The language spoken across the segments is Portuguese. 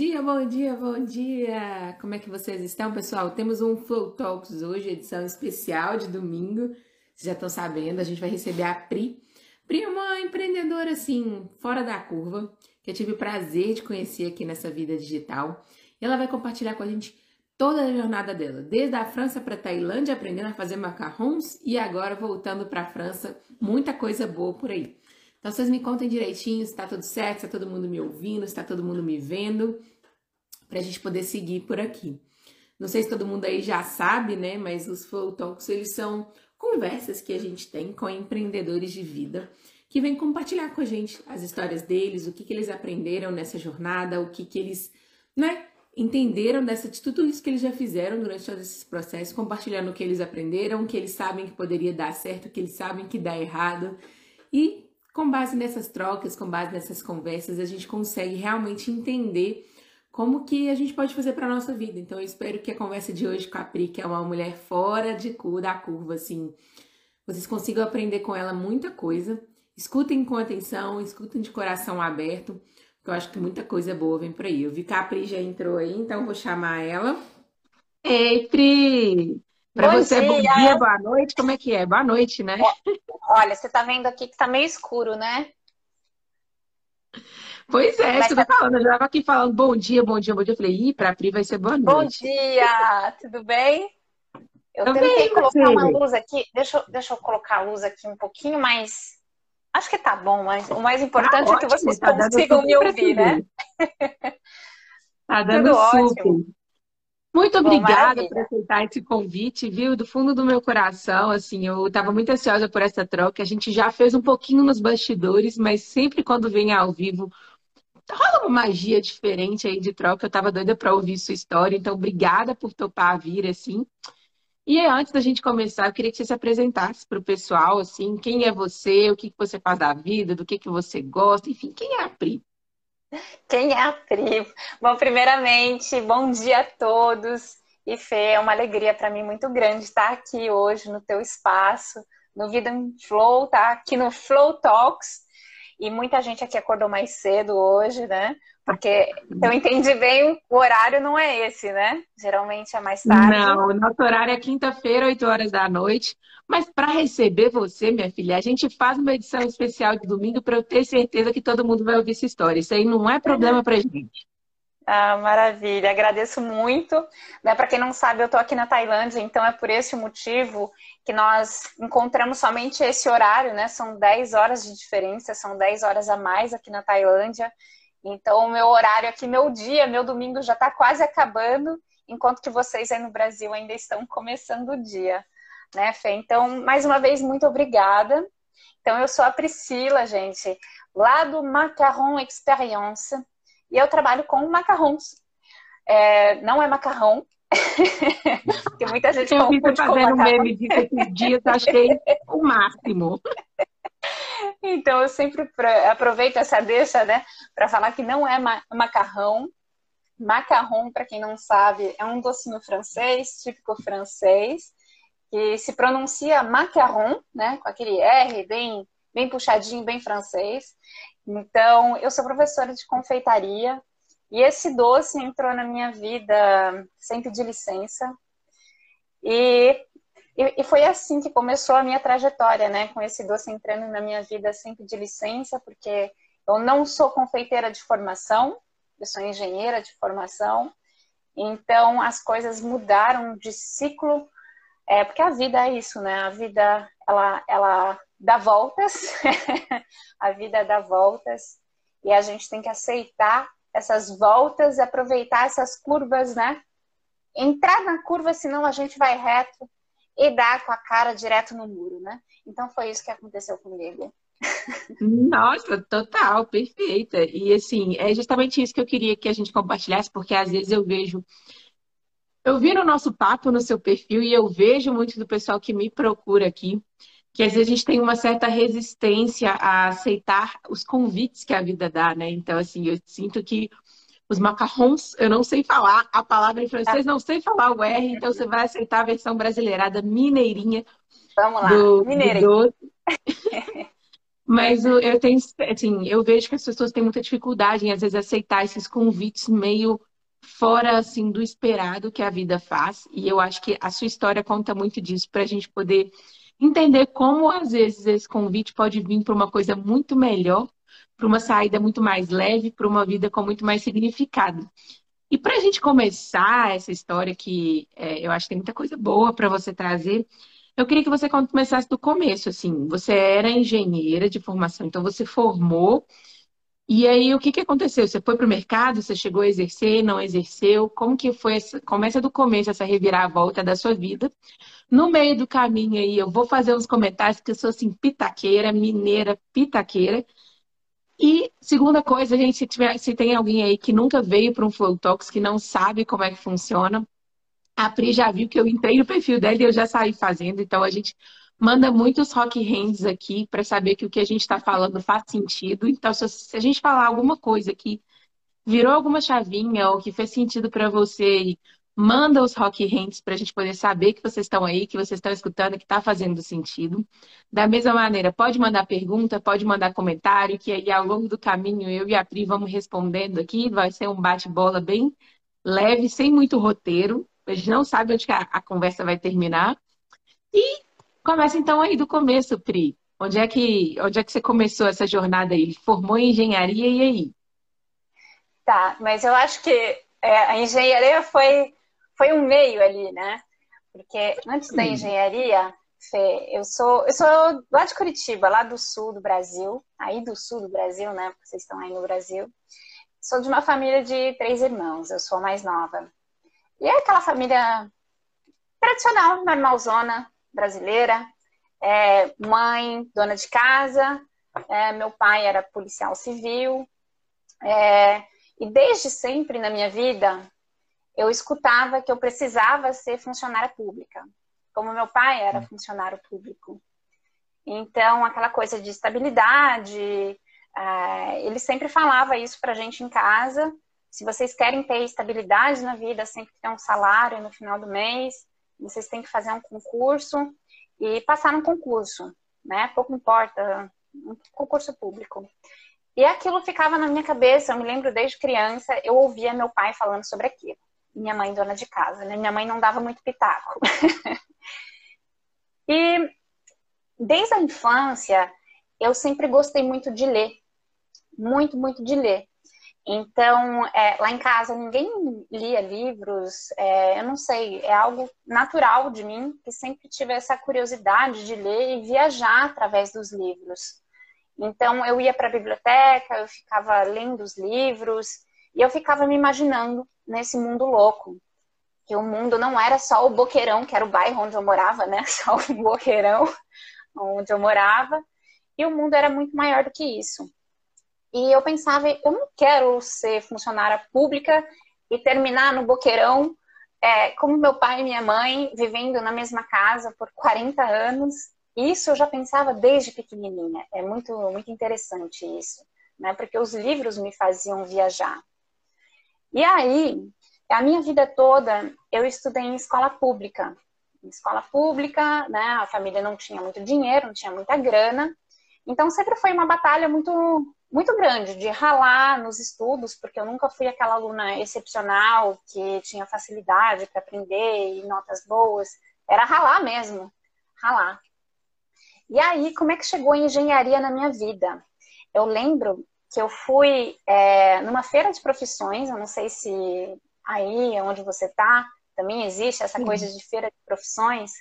dia, bom dia, bom dia! Como é que vocês estão, pessoal? Temos um Flow Talks hoje, edição especial de domingo. Vocês já estão sabendo, a gente vai receber a Pri. Pri é uma empreendedora, assim, fora da curva, que eu tive o prazer de conhecer aqui nessa vida digital. E ela vai compartilhar com a gente toda a jornada dela, desde a França para a Tailândia, aprendendo a fazer macarrons e agora voltando para a França. Muita coisa boa por aí. Então vocês me contem direitinho se tá tudo certo, se tá todo mundo me ouvindo, se tá todo mundo me vendo, pra gente poder seguir por aqui. Não sei se todo mundo aí já sabe, né, mas os Flow Talks, eles são conversas que a gente tem com empreendedores de vida que vêm compartilhar com a gente as histórias deles, o que, que eles aprenderam nessa jornada, o que, que eles, né, entenderam dessa, de tudo isso que eles já fizeram durante todos esses processos, compartilhando o que eles aprenderam, o que eles sabem que poderia dar certo, o que eles sabem que dá errado. E com base nessas trocas, com base nessas conversas, a gente consegue realmente entender como que a gente pode fazer para nossa vida. Então eu espero que a conversa de hoje com a Pri, que é uma mulher fora de da curva, assim, vocês consigam aprender com ela muita coisa. Escutem com atenção, escutem de coração aberto, porque eu acho que muita coisa boa vem por aí. Eu vi que a Pri já entrou aí, então vou chamar ela. Ei, Pri! Para você, dia. bom dia, boa noite. Como é que é? Boa noite, né? Olha, você tá vendo aqui que tá meio escuro, né? Pois é, Mas você tá falando. Eu estava aqui falando bom dia, bom dia, bom dia. Eu falei, ih, pra Pri vai ser boa noite. Bom dia, tudo bem? Eu Tô tentei colocar você. uma luz aqui. Deixa, eu, deixa eu colocar a luz aqui um pouquinho mais. Acho que tá bom, mas o mais importante tá é que vocês tá consigam me ouvir, né? Tá dando Tudo super. Ótimo. Muito obrigada por aceitar esse convite, viu? Do fundo do meu coração, assim, eu estava muito ansiosa por essa troca. A gente já fez um pouquinho nos bastidores, mas sempre quando vem ao vivo, rola uma magia diferente aí de troca. Eu estava doida para ouvir sua história, então obrigada por topar vir, assim. E antes da gente começar, eu queria que você se apresentasse para o pessoal, assim, quem é você, o que, que você faz da vida, do que, que você gosta, enfim, quem é a Pri? Quem é a Pri? Bom, primeiramente, bom dia a todos. E Fê, é uma alegria para mim muito grande estar aqui hoje no teu espaço, no Vida em Flow, tá? Aqui no Flow Talks. E muita gente aqui acordou mais cedo hoje, né? Porque eu entendi bem, o horário não é esse, né? Geralmente é mais tarde. Não, o nosso horário é quinta-feira, 8 horas da noite. Mas para receber você, minha filha, a gente faz uma edição especial de domingo para eu ter certeza que todo mundo vai ouvir essa história. Isso aí não é problema para gente. Ah, maravilha. Agradeço muito. Né, para quem não sabe, eu estou aqui na Tailândia, então é por esse motivo que nós encontramos somente esse horário, né? São 10 horas de diferença, são 10 horas a mais aqui na Tailândia. Então, o meu horário aqui, meu dia, meu domingo já está quase acabando, enquanto que vocês aí no Brasil ainda estão começando o dia né, Fê? Então, mais uma vez, muito obrigada. Então, eu sou a Priscila, gente, lá do Macaron Experience, e eu trabalho com macarrons. É, não é macarrão, porque muita gente eu confunde com fazendo meme disso esses dias, achei o máximo. Então, eu sempre aproveito essa deixa, né, para falar que não é macarrão. Macarrão, para quem não sabe, é um docinho francês, típico francês, que se pronuncia macaron, né, com aquele R bem, bem puxadinho, bem francês. Então, eu sou professora de confeitaria e esse doce entrou na minha vida sem pedir licença. E, e, e, foi assim que começou a minha trajetória, né, com esse doce entrando na minha vida sem pedir licença, porque eu não sou confeiteira de formação, eu sou engenheira de formação. Então, as coisas mudaram de ciclo é, porque a vida é isso, né? A vida, ela, ela dá voltas, a vida dá voltas, e a gente tem que aceitar essas voltas e aproveitar essas curvas, né? Entrar na curva, senão a gente vai reto e dar com a cara direto no muro, né? Então foi isso que aconteceu comigo. Nossa, total, perfeita. E assim, é justamente isso que eu queria que a gente compartilhasse, porque às vezes eu vejo eu vi no nosso papo, no seu perfil, e eu vejo muito do pessoal que me procura aqui, que às vezes a gente tem uma certa resistência a aceitar os convites que a vida dá, né? Então, assim, eu sinto que os macarrons, eu não sei falar a palavra em francês, não sei falar o R, então você vai aceitar a versão brasileirada mineirinha. Vamos lá, do, mineirinha. Do Mas eu tenho, assim, eu vejo que as pessoas têm muita dificuldade em às vezes aceitar esses convites meio fora assim do esperado que a vida faz. E eu acho que a sua história conta muito disso para a gente poder entender como às vezes esse convite pode vir para uma coisa muito melhor, para uma saída muito mais leve, para uma vida com muito mais significado. E para a gente começar essa história que é, eu acho que tem muita coisa boa para você trazer, eu queria que você começasse do começo, assim. Você era engenheira de formação, então você formou. E aí, o que, que aconteceu? Você foi para o mercado? Você chegou a exercer? Não exerceu? Como que foi? Essa... Começa do começo essa reviravolta da sua vida. No meio do caminho aí, eu vou fazer uns comentários que eu sou assim, pitaqueira, mineira, pitaqueira. E segunda coisa, gente, se, tiver, se tem alguém aí que nunca veio para um Flow Talks, que não sabe como é que funciona, a Pri já viu que eu entrei no perfil dela e eu já saí fazendo, então a gente manda muitos rock hands aqui para saber que o que a gente está falando faz sentido. Então, se a gente falar alguma coisa que virou alguma chavinha ou que fez sentido para você, manda os rock hands para a gente poder saber que vocês estão aí, que vocês estão escutando, que está fazendo sentido. Da mesma maneira, pode mandar pergunta, pode mandar comentário, que aí ao longo do caminho eu e a Pri vamos respondendo aqui. Vai ser um bate-bola bem leve, sem muito roteiro. A gente não sabe onde a, a conversa vai terminar. E começa então aí do começo, Pri. Onde é que, onde é que você começou essa jornada aí? Formou em engenharia e aí? Tá, mas eu acho que é, a engenharia foi, foi um meio ali, né? Porque antes da engenharia, Fê, eu sou, eu sou lá de Curitiba, lá do sul do Brasil, aí do sul do Brasil, né? Porque vocês estão aí no Brasil. Sou de uma família de três irmãos, eu sou a mais nova. E é aquela família tradicional, normalzona, brasileira. É, mãe, dona de casa. É, meu pai era policial civil. É, e desde sempre na minha vida, eu escutava que eu precisava ser funcionária pública. Como meu pai era funcionário público. Então, aquela coisa de estabilidade, é, ele sempre falava isso pra gente em casa. Se vocês querem ter estabilidade na vida, sempre ter um salário no final do mês, vocês têm que fazer um concurso e passar no concurso, né? Pouco importa, um concurso público. E aquilo ficava na minha cabeça, eu me lembro desde criança, eu ouvia meu pai falando sobre aquilo. Minha mãe dona de casa, né? Minha mãe não dava muito pitaco. e desde a infância, eu sempre gostei muito de ler. Muito, muito de ler. Então, é, lá em casa ninguém lia livros, é, eu não sei, é algo natural de mim, que sempre tive essa curiosidade de ler e viajar através dos livros. Então, eu ia para a biblioteca, eu ficava lendo os livros e eu ficava me imaginando nesse mundo louco. Que o mundo não era só o Boqueirão, que era o bairro onde eu morava, né? Só o Boqueirão onde eu morava. E o mundo era muito maior do que isso. E eu pensava, eu não quero ser funcionária pública e terminar no boqueirão, é, como meu pai e minha mãe, vivendo na mesma casa por 40 anos. Isso eu já pensava desde pequenininha. É muito, muito interessante isso, né? Porque os livros me faziam viajar. E aí, a minha vida toda, eu estudei em escola pública. Em escola pública, né? A família não tinha muito dinheiro, não tinha muita grana. Então, sempre foi uma batalha muito muito grande de ralar nos estudos, porque eu nunca fui aquela aluna excepcional que tinha facilidade para aprender e notas boas. Era ralar mesmo, ralar. E aí, como é que chegou a engenharia na minha vida? Eu lembro que eu fui é, numa feira de profissões, eu não sei se aí onde você está também existe essa Sim. coisa de feira de profissões,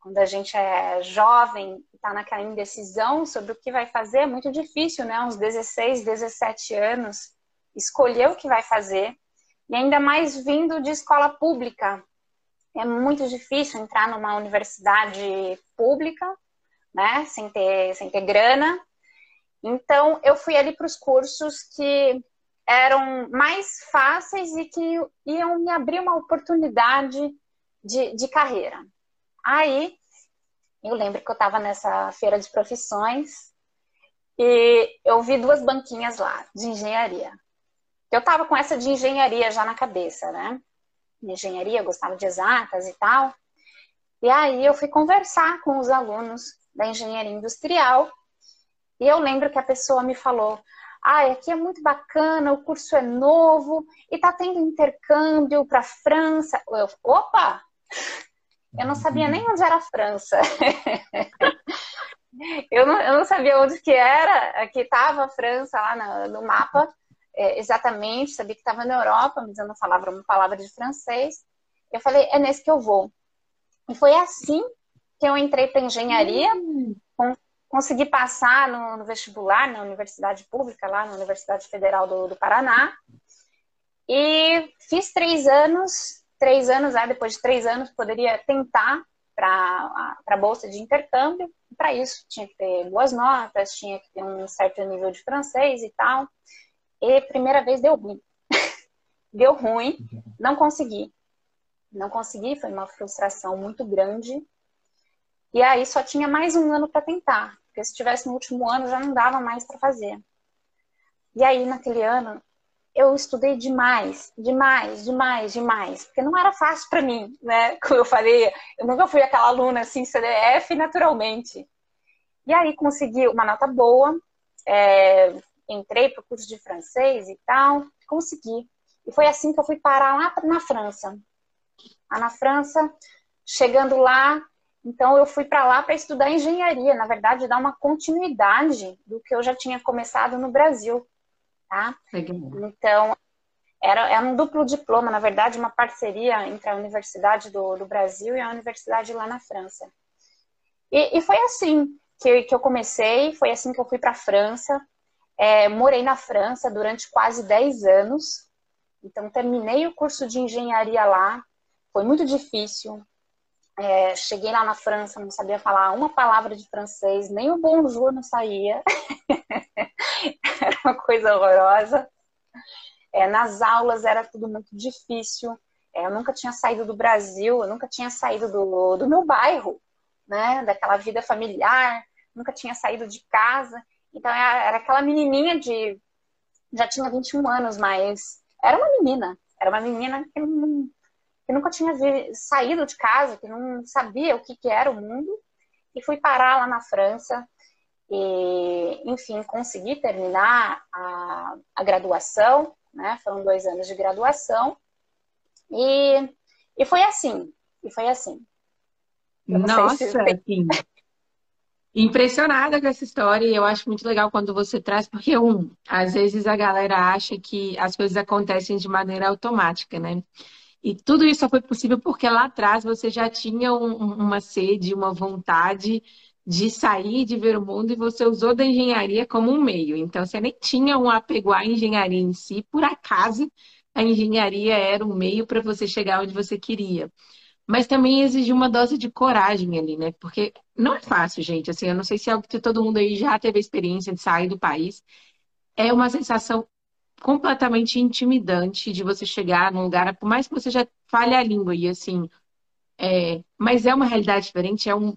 quando a gente é jovem, está naquela indecisão sobre o que vai fazer, é muito difícil, né? Uns 16, 17 anos, escolher o que vai fazer. E ainda mais vindo de escola pública. É muito difícil entrar numa universidade pública, né? Sem ter, sem ter grana. Então, eu fui ali para os cursos que eram mais fáceis e que iam me abrir uma oportunidade de, de carreira. Aí, eu lembro que eu estava nessa feira de profissões e eu vi duas banquinhas lá, de engenharia. Eu estava com essa de engenharia já na cabeça, né? Engenharia, gostava de exatas e tal. E aí eu fui conversar com os alunos da engenharia industrial E eu lembro que a pessoa me falou: ah, aqui é muito bacana, o curso é novo e tá tendo intercâmbio para França. Eu, opa! Eu não sabia nem onde era a França. eu, não, eu não sabia onde que era, aqui estava a França lá no, no mapa, é, exatamente, sabia que estava na Europa, mas eu não falava uma palavra de francês. Eu falei, é nesse que eu vou. E foi assim que eu entrei para engenharia, hum. Consegui passar no, no, vestibular na universidade pública, lá na Universidade Federal do, do Paraná. E fiz três anos, três anos, aí depois de três anos poderia tentar para a bolsa de intercâmbio. Para isso tinha que ter boas notas, tinha que ter um certo nível de francês e tal. E primeira vez deu ruim. deu ruim, não consegui. Não consegui, foi uma frustração muito grande. E aí só tinha mais um ano para tentar, porque se tivesse no último ano já não dava mais para fazer. E aí naquele ano eu estudei demais, demais, demais, demais, porque não era fácil para mim, né? Como eu falei, eu nunca fui aquela aluna assim CDF naturalmente. E aí consegui uma nota boa, é, entrei para o curso de francês e tal, consegui. E foi assim que eu fui parar lá na França. Lá na França, chegando lá, então eu fui para lá para estudar engenharia, na verdade, dar uma continuidade do que eu já tinha começado no Brasil, tá? Então era, era um duplo diploma, na verdade, uma parceria entre a Universidade do, do Brasil e a Universidade lá na França. E, e foi assim que, que eu comecei, foi assim que eu fui para a França. É, morei na França durante quase 10 anos, então terminei o curso de engenharia lá. Foi muito difícil, é, cheguei lá na França, não sabia falar uma palavra de francês, nem o bonjour não saía. era uma coisa horrorosa. É, nas aulas era tudo muito difícil. É, eu nunca tinha saído do Brasil, eu nunca tinha saído do, do meu bairro, né? Daquela vida familiar, nunca tinha saído de casa. Então era aquela menininha de. Já tinha 21 anos, mas era uma menina. Era uma menina que não, que nunca tinha saído de casa, que não sabia o que, que era o mundo, e fui parar lá na França. E, enfim, consegui terminar a, a graduação, né? Foram dois anos de graduação. E, e foi assim, e foi assim. Nossa, se... assim, impressionada com essa história e eu acho muito legal quando você traz, porque um, às vezes a galera acha que as coisas acontecem de maneira automática, né? E tudo isso só foi possível porque lá atrás você já tinha um, uma sede, uma vontade de sair, de ver o mundo, e você usou da engenharia como um meio. Então, você nem tinha um apego à engenharia em si, por acaso a engenharia era um meio para você chegar onde você queria. Mas também exigiu uma dose de coragem ali, né? Porque não é fácil, gente. Assim, eu não sei se, é se todo mundo aí já teve a experiência de sair do país. É uma sensação completamente intimidante de você chegar num lugar, por mais que você já fale a língua e assim, é, mas é uma realidade diferente, é um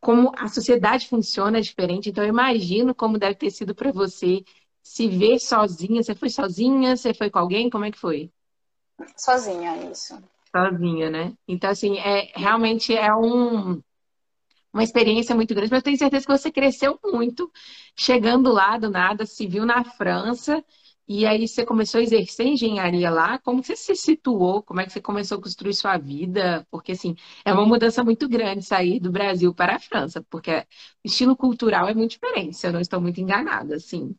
como a sociedade funciona é diferente. Então eu imagino como deve ter sido para você se ver sozinha. Você foi sozinha? Você foi com alguém? Como é que foi? Sozinha, isso. Sozinha, né? Então assim, é realmente é um uma experiência muito grande, mas eu tenho certeza que você cresceu muito chegando lá do nada, se viu na França e aí você começou a exercer engenharia lá. Como você se situou? Como é que você começou a construir sua vida? Porque assim, é uma mudança muito grande sair do Brasil para a França, porque o estilo cultural é muito diferente, se eu não estou muito enganada, assim.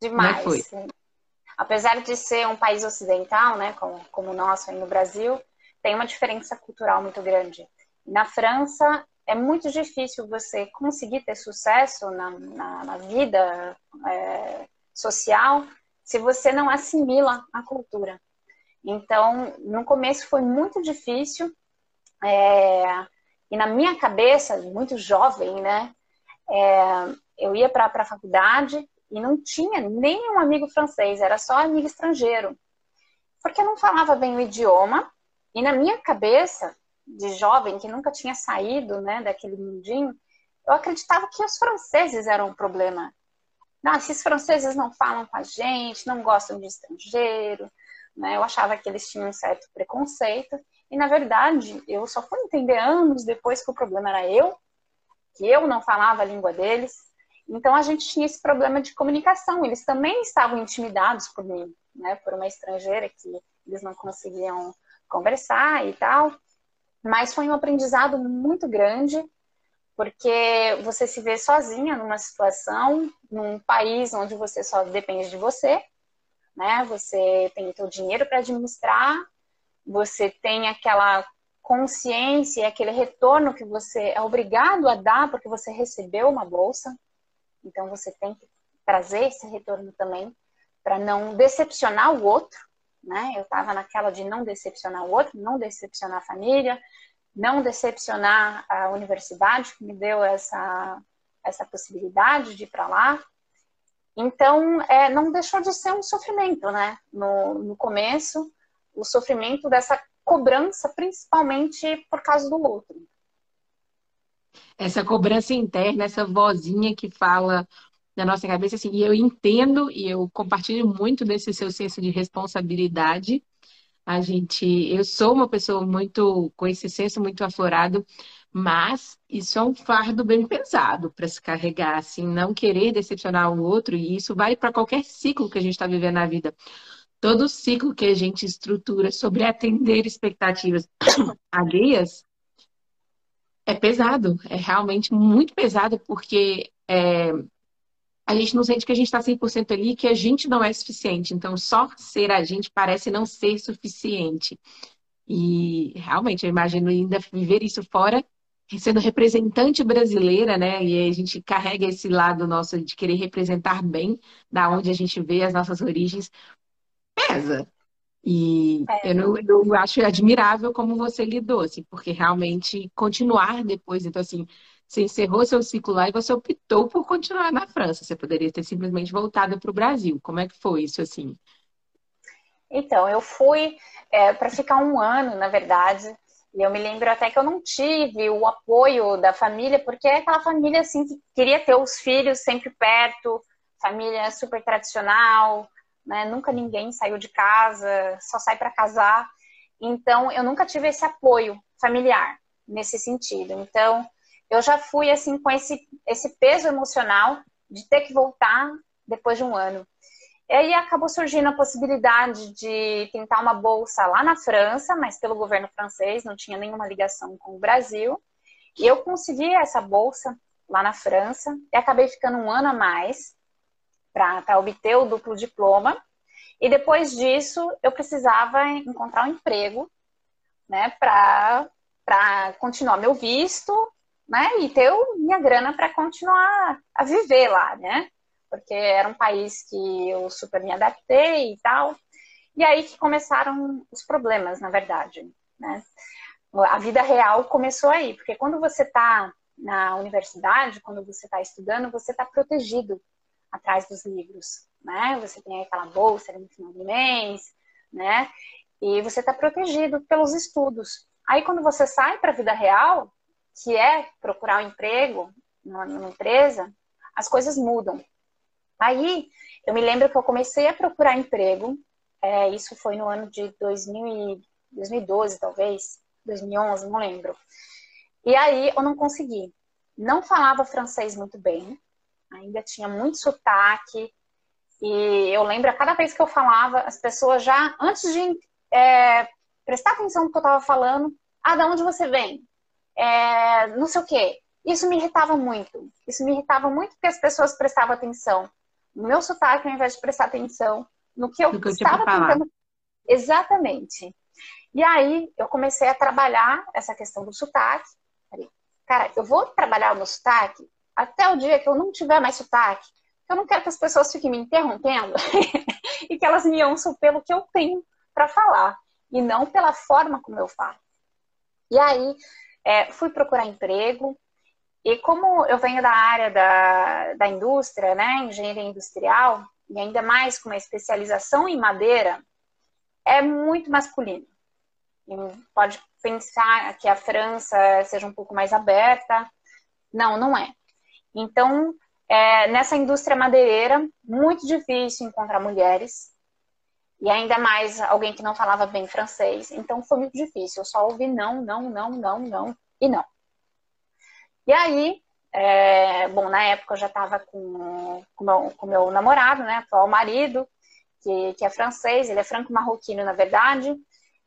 Demais. Como é foi? Apesar de ser um país ocidental, né, como, como o nosso aí no Brasil, tem uma diferença cultural muito grande. Na França, é muito difícil você conseguir ter sucesso na, na, na vida é, social se você não assimila a cultura. Então, no começo foi muito difícil, é, e na minha cabeça, muito jovem, né, é, eu ia para a faculdade e não tinha nenhum amigo francês, era só amigo estrangeiro, porque eu não falava bem o idioma, e na minha cabeça, de jovem, que nunca tinha saído né, daquele mundinho, eu acreditava que os franceses eram o problema. Não, esses franceses não falam com a gente, não gostam de estrangeiro, né? Eu achava que eles tinham um certo preconceito. E, na verdade, eu só fui entender anos depois que o problema era eu, que eu não falava a língua deles. Então a gente tinha esse problema de comunicação. Eles também estavam intimidados por mim, né? Por uma estrangeira que eles não conseguiam conversar e tal. Mas foi um aprendizado muito grande, porque você se vê sozinha numa situação, num país onde você só depende de você, né? Você tem o dinheiro para administrar, você tem aquela consciência, aquele retorno que você é obrigado a dar porque você recebeu uma bolsa. Então você tem que trazer esse retorno também para não decepcionar o outro, né? Eu estava naquela de não decepcionar o outro, não decepcionar a família, não decepcionar a universidade que me deu essa essa possibilidade de ir para lá. Então, é, não deixou de ser um sofrimento, né? No, no começo, o sofrimento dessa cobrança, principalmente por causa do outro. Essa cobrança interna, essa vozinha que fala na nossa cabeça, assim, e eu entendo e eu compartilho muito desse seu senso de responsabilidade. A gente, eu sou uma pessoa muito com esse senso muito aflorado, mas isso é um fardo bem pesado para se carregar, assim, não querer decepcionar o outro, e isso vai para qualquer ciclo que a gente está vivendo na vida. Todo ciclo que a gente estrutura sobre atender expectativas alheias é pesado, é realmente muito pesado, porque é, a gente não sente que a gente está 100% ali, que a gente não é suficiente. Então, só ser a gente parece não ser suficiente. E realmente, eu imagino ainda viver isso fora, sendo representante brasileira, né? E a gente carrega esse lado nosso de querer representar bem da onde a gente vê as nossas origens, pesa. E é. eu, não, eu acho admirável como você lidou, assim, porque realmente continuar depois, então assim, você encerrou seu ciclo lá e você optou por continuar na França. Você poderia ter simplesmente voltado para o Brasil. Como é que foi isso assim? Então, eu fui é, para ficar um ano, na verdade. E eu me lembro até que eu não tive o apoio da família, porque é aquela família assim que queria ter os filhos sempre perto, família super tradicional, né? Nunca ninguém saiu de casa, só sai para casar. Então, eu nunca tive esse apoio familiar nesse sentido. Então, eu já fui assim com esse, esse peso emocional de ter que voltar depois de um ano. E aí acabou surgindo a possibilidade de tentar uma bolsa lá na França, mas pelo governo francês, não tinha nenhuma ligação com o Brasil. E eu consegui essa bolsa lá na França e acabei ficando um ano a mais para obter o duplo diploma. E depois disso, eu precisava encontrar um emprego, né, para continuar meu visto, né, e ter minha grana para continuar a viver lá, né, porque era um país que eu super me adaptei e tal. E aí que começaram os problemas, na verdade, né. A vida real começou aí, porque quando você está na universidade, quando você está estudando, você está protegido atrás dos livros, né? Você tem aquela bolsa no final do mês, né? E você está protegido pelos estudos. Aí quando você sai para a vida real, que é procurar um emprego numa, empresa, as coisas mudam. Aí eu me lembro que eu comecei a procurar emprego, é, isso foi no ano de 2000 2012, talvez, 2011, não lembro. E aí eu não consegui. Não falava francês muito bem, ainda tinha muito sotaque. E eu lembro, a cada vez que eu falava, as pessoas já, antes de é, prestar atenção no que eu estava falando, ah, de onde você vem? É, não sei o quê. Isso me irritava muito. Isso me irritava muito porque as pessoas prestavam atenção no meu sotaque ao invés de prestar atenção no que eu, que eu estava tentando. Exatamente. E aí eu comecei a trabalhar essa questão do sotaque. Falei, cara, eu vou trabalhar o meu sotaque até o dia que eu não tiver mais sotaque, eu não quero que as pessoas fiquem me interrompendo e que elas me ouçam pelo que eu tenho para falar e não pela forma como eu falo. E aí é, fui procurar emprego e como eu venho da área da, da indústria, né, engenharia industrial e ainda mais com uma especialização em madeira, é muito masculino. E pode pensar que a França seja um pouco mais aberta. Não, não é. Então, é, nessa indústria madeireira, muito difícil encontrar mulheres. E ainda mais alguém que não falava bem francês. Então, foi muito difícil. Eu só ouvi não, não, não, não, não e não. E aí, É, bom, na época eu já estava com, com, meu, meu namorado, né, atual marido, que, que é francês, ele é franco-marroquino, na verdade,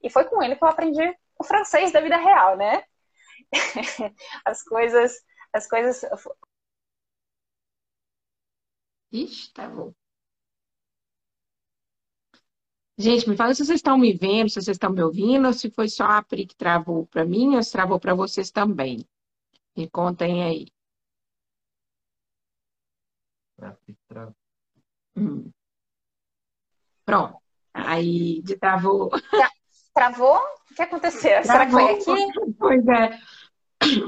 e foi com ele que eu aprendi o francês da vida real, né? as coisas, as coisas. Ixi, tá bom. Gente, me fala se vocês estão me vendo, se vocês estão me ouvindo, ou se foi só a Pri que travou para mim, ou se travou para vocês também. Me contem aí. Hum. Pronto. Aí travou. Travou? O que aconteceu? Travou. Será que foi aqui? Pois é.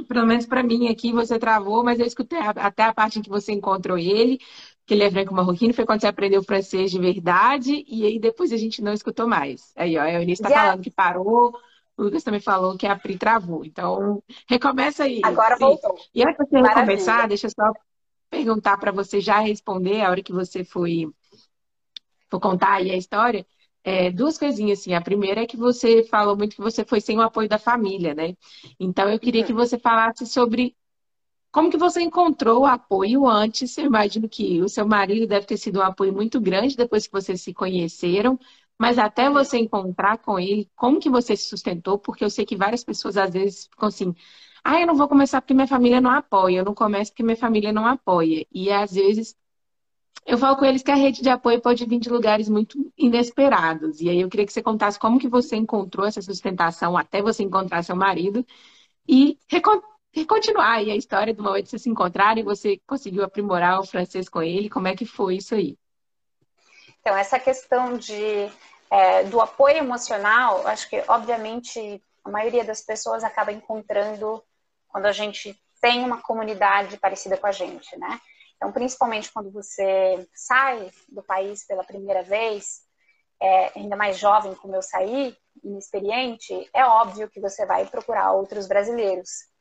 Pelo menos para mim aqui você travou, mas eu escutei até a parte em que você encontrou ele, que ele é franco-marroquino, foi quando você aprendeu francês de verdade, e aí depois a gente não escutou mais. Aí, ó, a Eunice está falando que parou, o Lucas também falou que a Pri travou. Então, recomeça aí. Agora Pri. voltou. E antes de você Maravilha. recomeçar, deixa eu só perguntar para você já responder a hora que você foi for contar aí a história. É, duas coisinhas, assim. A primeira é que você falou muito que você foi sem o apoio da família, né? Então, eu queria que você falasse sobre como que você encontrou o apoio antes? Eu imagino que o seu marido deve ter sido um apoio muito grande depois que vocês se conheceram, mas até você encontrar com ele, como que você se sustentou? Porque eu sei que várias pessoas às vezes ficam assim, ah, eu não vou começar porque minha família não apoia, eu não começo porque minha família não apoia. E às vezes eu falo com eles que a rede de apoio pode vir de lugares muito inesperados. E aí eu queria que você contasse como que você encontrou essa sustentação até você encontrar seu marido e e continuar aí a história do momento de vocês se encontrarem, você conseguiu aprimorar o francês com ele, como é que foi isso aí? Então, essa questão de, é, do apoio emocional, acho que, obviamente, a maioria das pessoas acaba encontrando quando a gente tem uma comunidade parecida com a gente, né? Então, principalmente quando você sai do país pela primeira vez, é, ainda mais jovem como eu saí, inexperiente, é óbvio que você vai procurar outros brasileiros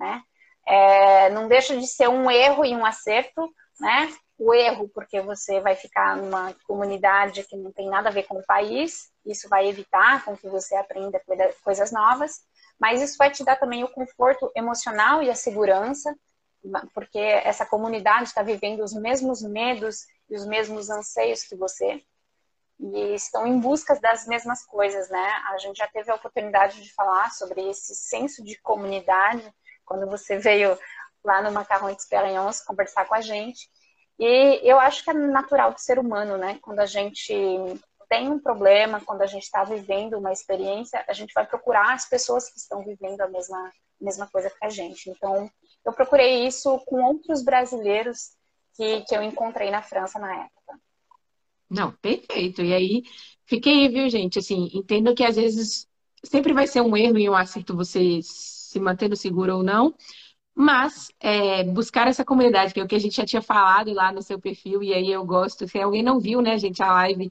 né? É, não deixa de ser um erro e um acerto, né? O erro porque você vai ficar numa comunidade que não tem nada a ver com o país, isso vai evitar com que você aprenda coisas novas, mas isso vai te dar também o conforto emocional e a segurança, porque essa comunidade está vivendo os mesmos medos e os mesmos anseios que você, e estão em busca das mesmas coisas, né? A gente já teve a oportunidade de falar sobre esse senso de comunidade quando você veio lá no Macarrão Experience conversar com a gente. E eu acho que é natural do ser humano, né? Quando a gente tem um problema, quando a gente está vivendo uma experiência, a gente vai procurar as pessoas que estão vivendo a mesma, mesma coisa que a gente. Então, eu procurei isso com outros brasileiros que, que eu encontrei na França na época. Não, perfeito. E aí, fiquei, viu, gente? Assim, entendo que às vezes sempre vai ser um erro e um acerto vocês se mantendo seguro ou não. Mas é, buscar essa comunidade, que é o que a gente já tinha falado lá no seu perfil, e aí eu gosto. Se alguém não viu, né, gente, a live,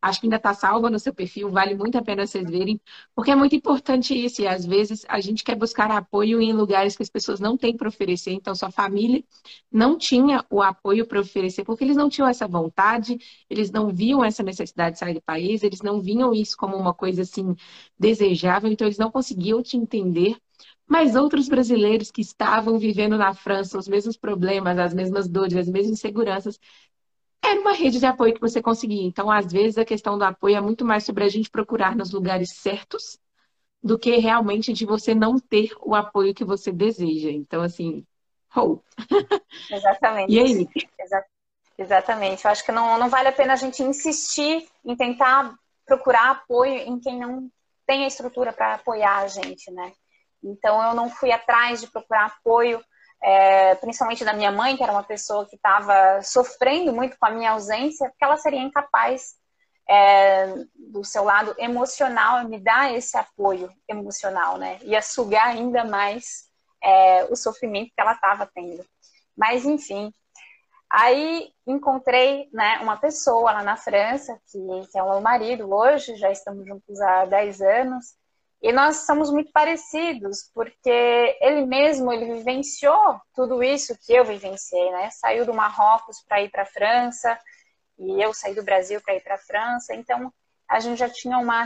acho que ainda está salva no seu perfil, vale muito a pena vocês verem, porque é muito importante isso. E às vezes a gente quer buscar apoio em lugares que as pessoas não têm para oferecer. Então, sua família não tinha o apoio para oferecer, porque eles não tinham essa vontade, eles não viam essa necessidade de sair do país, eles não viam isso como uma coisa assim desejável, então eles não conseguiam te entender mas outros brasileiros que estavam vivendo na França os mesmos problemas, as mesmas dores, as mesmas inseguranças, era uma rede de apoio que você conseguia. Então, às vezes, a questão do apoio é muito mais sobre a gente procurar nos lugares certos do que realmente de você não ter o apoio que você deseja. Então, assim, oh. Exatamente. E aí? Exatamente. Eu acho que não, não vale a pena a gente insistir em tentar procurar apoio em quem não tem a estrutura para apoiar a gente, né? Então, eu não fui atrás de procurar apoio, é, principalmente da minha mãe, que era uma pessoa que estava sofrendo muito com a minha ausência, porque ela seria incapaz é, do seu lado emocional me dar esse apoio emocional, né? Ia sugar ainda mais é, o sofrimento que ela estava tendo. Mas, enfim, Aí encontrei né, uma pessoa lá na França, que, que, é o meu marido hoje, já estamos juntos há 10 anos, e nós somos muito parecidos, porque ele mesmo ele vivenciou tudo isso que eu vivenciei, né? Saiu do Marrocos para ir para a França, e eu saí do Brasil para ir para a França, então a gente já tinha uma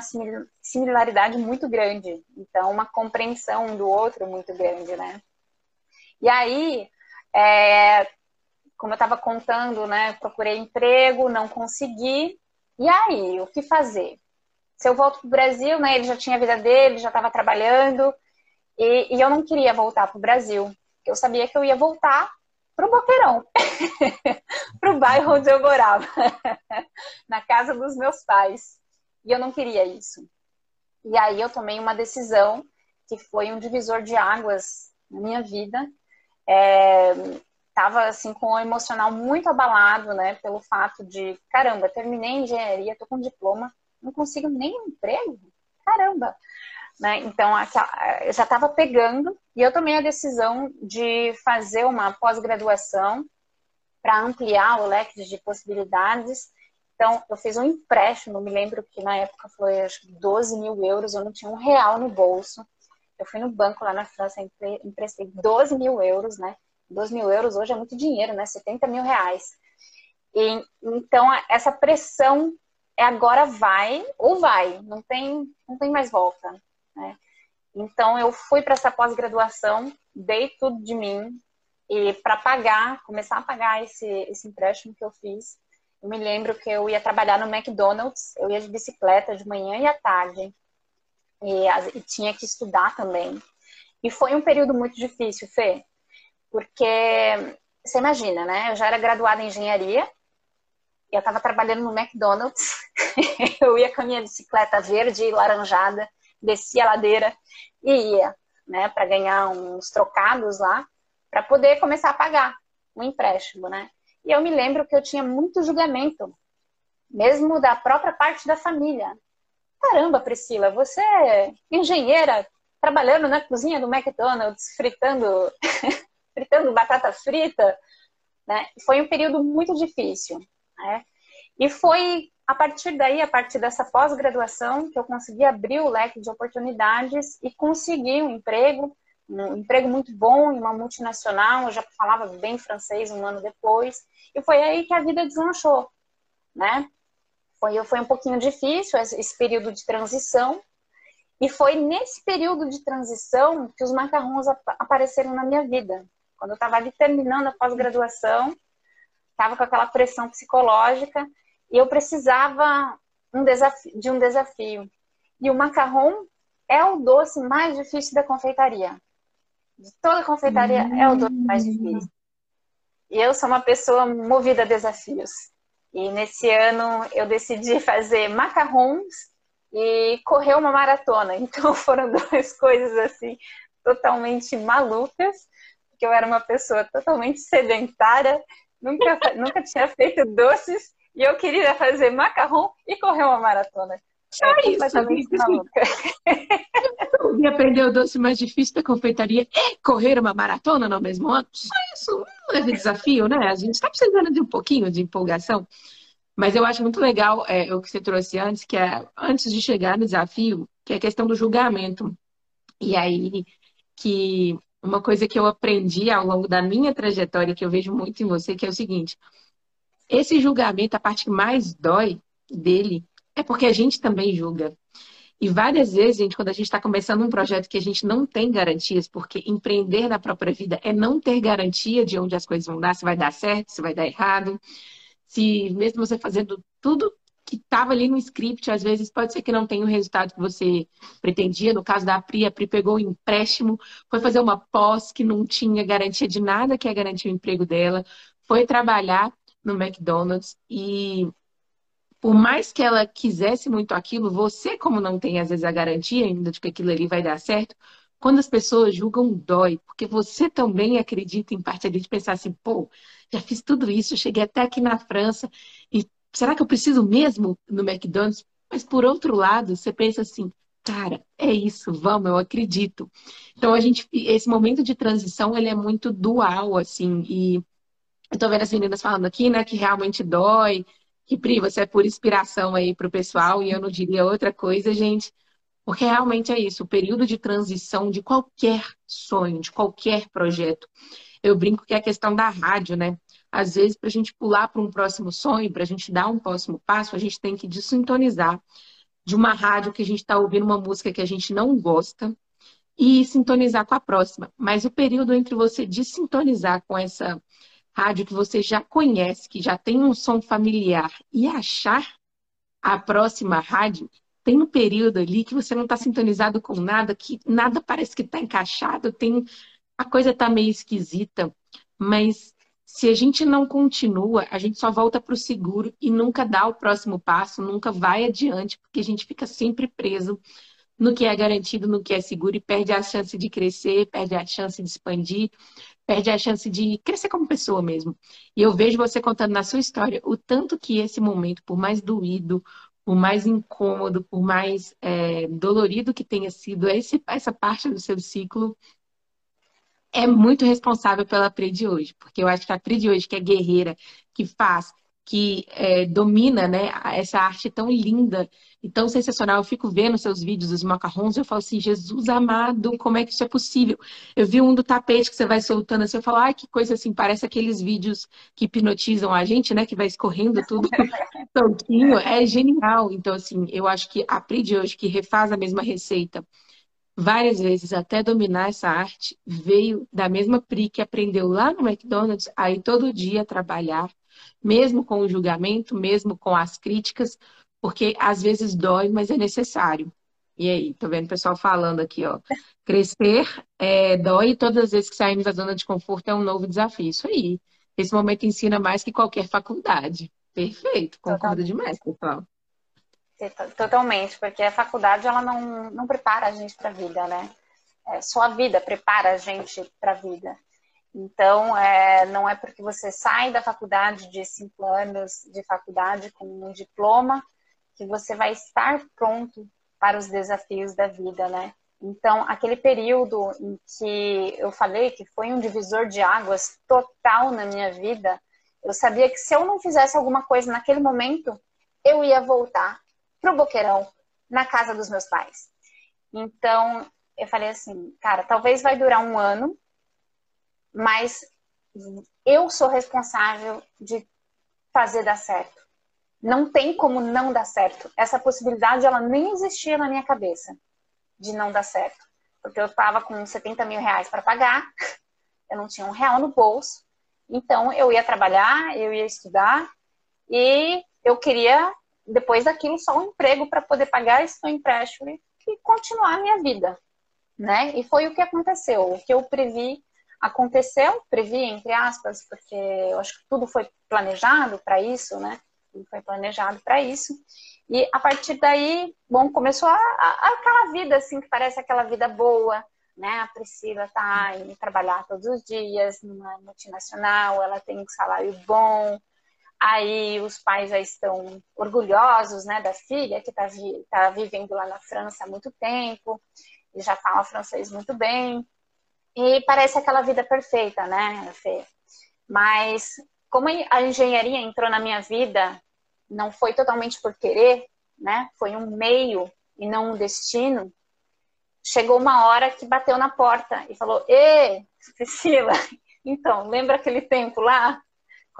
similaridade muito grande, então uma compreensão um do outro muito grande, né? E aí É, como eu estava contando, né? Procurei emprego, não consegui. E aí, o que fazer? Se eu volto para o Brasil, né? Ele já tinha a vida dele, já estava trabalhando. E, e, eu não queria voltar para o Brasil. Eu sabia que eu ia voltar para o Boqueirão, para o bairro onde eu morava, na casa dos meus pais. E eu não queria isso. E aí eu tomei uma decisão que foi um divisor de águas na minha vida. É, tava assim com o emocional muito abalado, né, pelo fato de, caramba, terminei engenharia, tô com diploma, não consigo nem um emprego. Caramba. Né? Então, eu já estava pegando e eu tomei a decisão de fazer uma pós-graduação para ampliar o leque de possibilidades. Então, eu fiz um empréstimo, me lembro que na época foi acho, 12 mil euros, eu não tinha um real no bolso. Eu fui no banco lá na França, emprestei 12 mil euros, né? 12 mil euros hoje é muito dinheiro, né? 70 mil reais. E, então, essa pressão é agora vai ou vai, não tem, não tem mais volta. Né? Então, eu fui para essa pós-graduação, dei tudo de mim, e para pagar, começar a pagar esse, esse empréstimo que eu fiz, eu me lembro que eu ia trabalhar no McDonald's, eu ia de bicicleta de manhã e à tarde, e, e tinha que estudar também. E foi um período muito difícil, Fê, porque você imagina, né? Eu já era graduada em engenharia, eu estava trabalhando no McDonald's, eu ia com a minha bicicleta verde e laranjada, descia a ladeira e ia, né, para ganhar uns trocados lá, para poder começar a pagar um empréstimo, né? E eu me lembro que eu tinha muito julgamento, mesmo da própria parte da família. Caramba, Priscila, você é engenheira, trabalhando na cozinha do McDonald's, fritando, fritando batata frita, né? Foi um período muito difícil, né? E foi a partir daí, a partir dessa pós-graduação, que eu consegui abrir o leque de oportunidades e consegui um emprego, um emprego muito bom em uma multinacional, eu já falava bem francês um ano depois, e foi aí que a vida deslanchou, né? Foi, foi um pouquinho difícil esse período de transição, e foi nesse período de transição que os macarrons apareceram na minha vida. Quando eu estava ali terminando a pós-graduação, estava com aquela pressão psicológica, e eu precisava um de um desafio. E o macarrão é o doce mais difícil da confeitaria. De toda a confeitaria é o doce mais hum. difícil. E eu sou uma pessoa movida a desafios. E nesse ano eu decidi fazer macarrons e correr uma maratona. Então foram duas coisas assim totalmente malucas, porque eu era uma pessoa totalmente sedentária, nunca, nunca tinha feito doces e eu queria fazer macarrão e correr uma maratona. Só é isso. E aprender o doce mais difícil da confeitaria é correr uma maratona no mesmo ano. Só isso. Não é desafio, né? A gente está precisando de um pouquinho de empolgação. Mas eu acho muito legal é, o que você trouxe antes, que é antes de chegar no desafio, que é a questão do julgamento. E aí, que uma coisa que eu aprendi ao longo da minha trajetória, que eu vejo muito em você, que é o seguinte: esse julgamento, a parte que mais dói dele, é porque a gente também julga. E várias vezes, gente, quando a gente está começando um projeto que a gente não tem garantias, porque empreender na própria vida é não ter garantia de onde as coisas vão dar, se vai dar certo, se vai dar errado. Se mesmo você fazendo tudo que estava ali no script, às vezes pode ser que não tenha o resultado que você pretendia. No caso da Pri, a Pri pegou o empréstimo, foi fazer uma pós que não tinha garantia de nada que ia garantir o emprego dela, foi trabalhar no McDonald's e por mais que ela quisesse muito aquilo, você, como não tem às vezes a garantia ainda de que aquilo ali vai dar certo, quando as pessoas julgam, dói, porque você também acredita em parte ali de pensar assim, pô, já fiz tudo isso, cheguei até aqui na França, e será que eu preciso mesmo no McDonald's? Mas por outro lado, você pensa assim, cara, é isso, vamos, eu acredito. Então a gente, esse momento de transição, ele é muito dual, assim, e eu tô vendo as meninas falando aqui, né, que realmente dói, que Pri, você é por inspiração aí pro pessoal, e eu não diria outra coisa, gente, porque realmente é isso, o período de transição de qualquer sonho, de qualquer projeto. Eu brinco que é a questão da rádio, né? Às vezes, para a gente pular para um próximo sonho, para a gente dar um próximo passo, a gente tem que desintonizar de uma rádio que a gente está ouvindo uma música que a gente não gosta, e sintonizar com a próxima. Mas o período entre você desintonizar com essa rádio que você já conhece, que já tem um som familiar, e achar a próxima rádio, tem um período ali que você não está sintonizado com nada, que nada parece que está encaixado, tem a coisa está meio esquisita, mas se a gente não continua, a gente só volta para o seguro e nunca dá o próximo passo, nunca vai adiante, porque a gente fica sempre preso no que é garantido, no que é seguro e perde a chance de crescer, perde a chance de expandir, perde a chance de crescer como pessoa mesmo. E eu vejo você contando na sua história o tanto que esse momento, por mais doído, por mais incômodo, por mais é, dolorido que tenha sido esse, essa parte do seu ciclo, é muito responsável pela Pri de hoje, porque eu acho que a Pri de hoje, que é guerreira, que faz, que é, domina né, essa arte tão linda e tão sensacional. Eu fico vendo seus vídeos dos macarrons eu falo assim, Jesus amado, como é que isso é possível? Eu vi um do tapete que você vai soltando assim, eu falo, ai, que coisa assim, parece aqueles vídeos que hipnotizam a gente, né? Que vai escorrendo tudo soltinho. É genial. Então, assim, eu acho que a Pri de hoje, que refaz a mesma receita várias vezes até dominar essa arte, veio da mesma Pri que aprendeu lá no McDonald's, aí todo dia trabalhar mesmo com o julgamento, mesmo com as críticas, porque às vezes dói, mas é necessário. E aí, tô vendo o pessoal falando aqui, ó. Crescer é, dói e todas as vezes que saímos da zona de conforto é um novo desafio. Isso aí. Esse momento ensina mais que qualquer faculdade. Perfeito, concordo demais, pessoal. Totalmente, porque a faculdade ela não, não prepara a gente para a vida, né? É, só a vida prepara a gente para a vida. Então, é, não é porque você sai da faculdade de cinco anos de faculdade com um diploma que você vai estar pronto para os desafios da vida, né? Então, aquele período em que eu falei que foi um divisor de águas total na minha vida, eu sabia que se eu não fizesse alguma coisa naquele momento, eu ia voltar pro Boqueirão, na casa dos meus pais. Então, eu falei assim, cara, talvez vai durar um ano, mas eu sou responsável de fazer dar certo. Não tem como não dar certo. Essa possibilidade ela nem existia na minha cabeça de não dar certo, porque eu estava com 70 mil reais para pagar, eu não tinha um real no bolso, então eu ia trabalhar, eu ia estudar e eu queria depois daquilo só um emprego para poder pagar esse empréstimo e continuar a minha vida, né? E foi o que aconteceu. O que eu previ aconteceu, previ, entre aspas, porque eu acho que tudo foi planejado para isso, né? Tudo foi planejado para isso. E a partir daí, bom, começou a, a, aquela vida, assim, que parece aquela vida boa, né? A Priscila tá indo trabalhar todos os dias numa multinacional, ela tem um salário bom, aí os pais já estão orgulhosos, né, da filha que está tá vivendo lá na França há muito tempo, e já fala francês muito bem, e parece aquela vida perfeita, né, Fê? Mas como a engenharia entrou na minha vida, não foi totalmente por querer, né? Foi um meio e não um destino. Chegou uma hora que bateu na porta e falou: "Ê, Priscila, então, lembra aquele tempo lá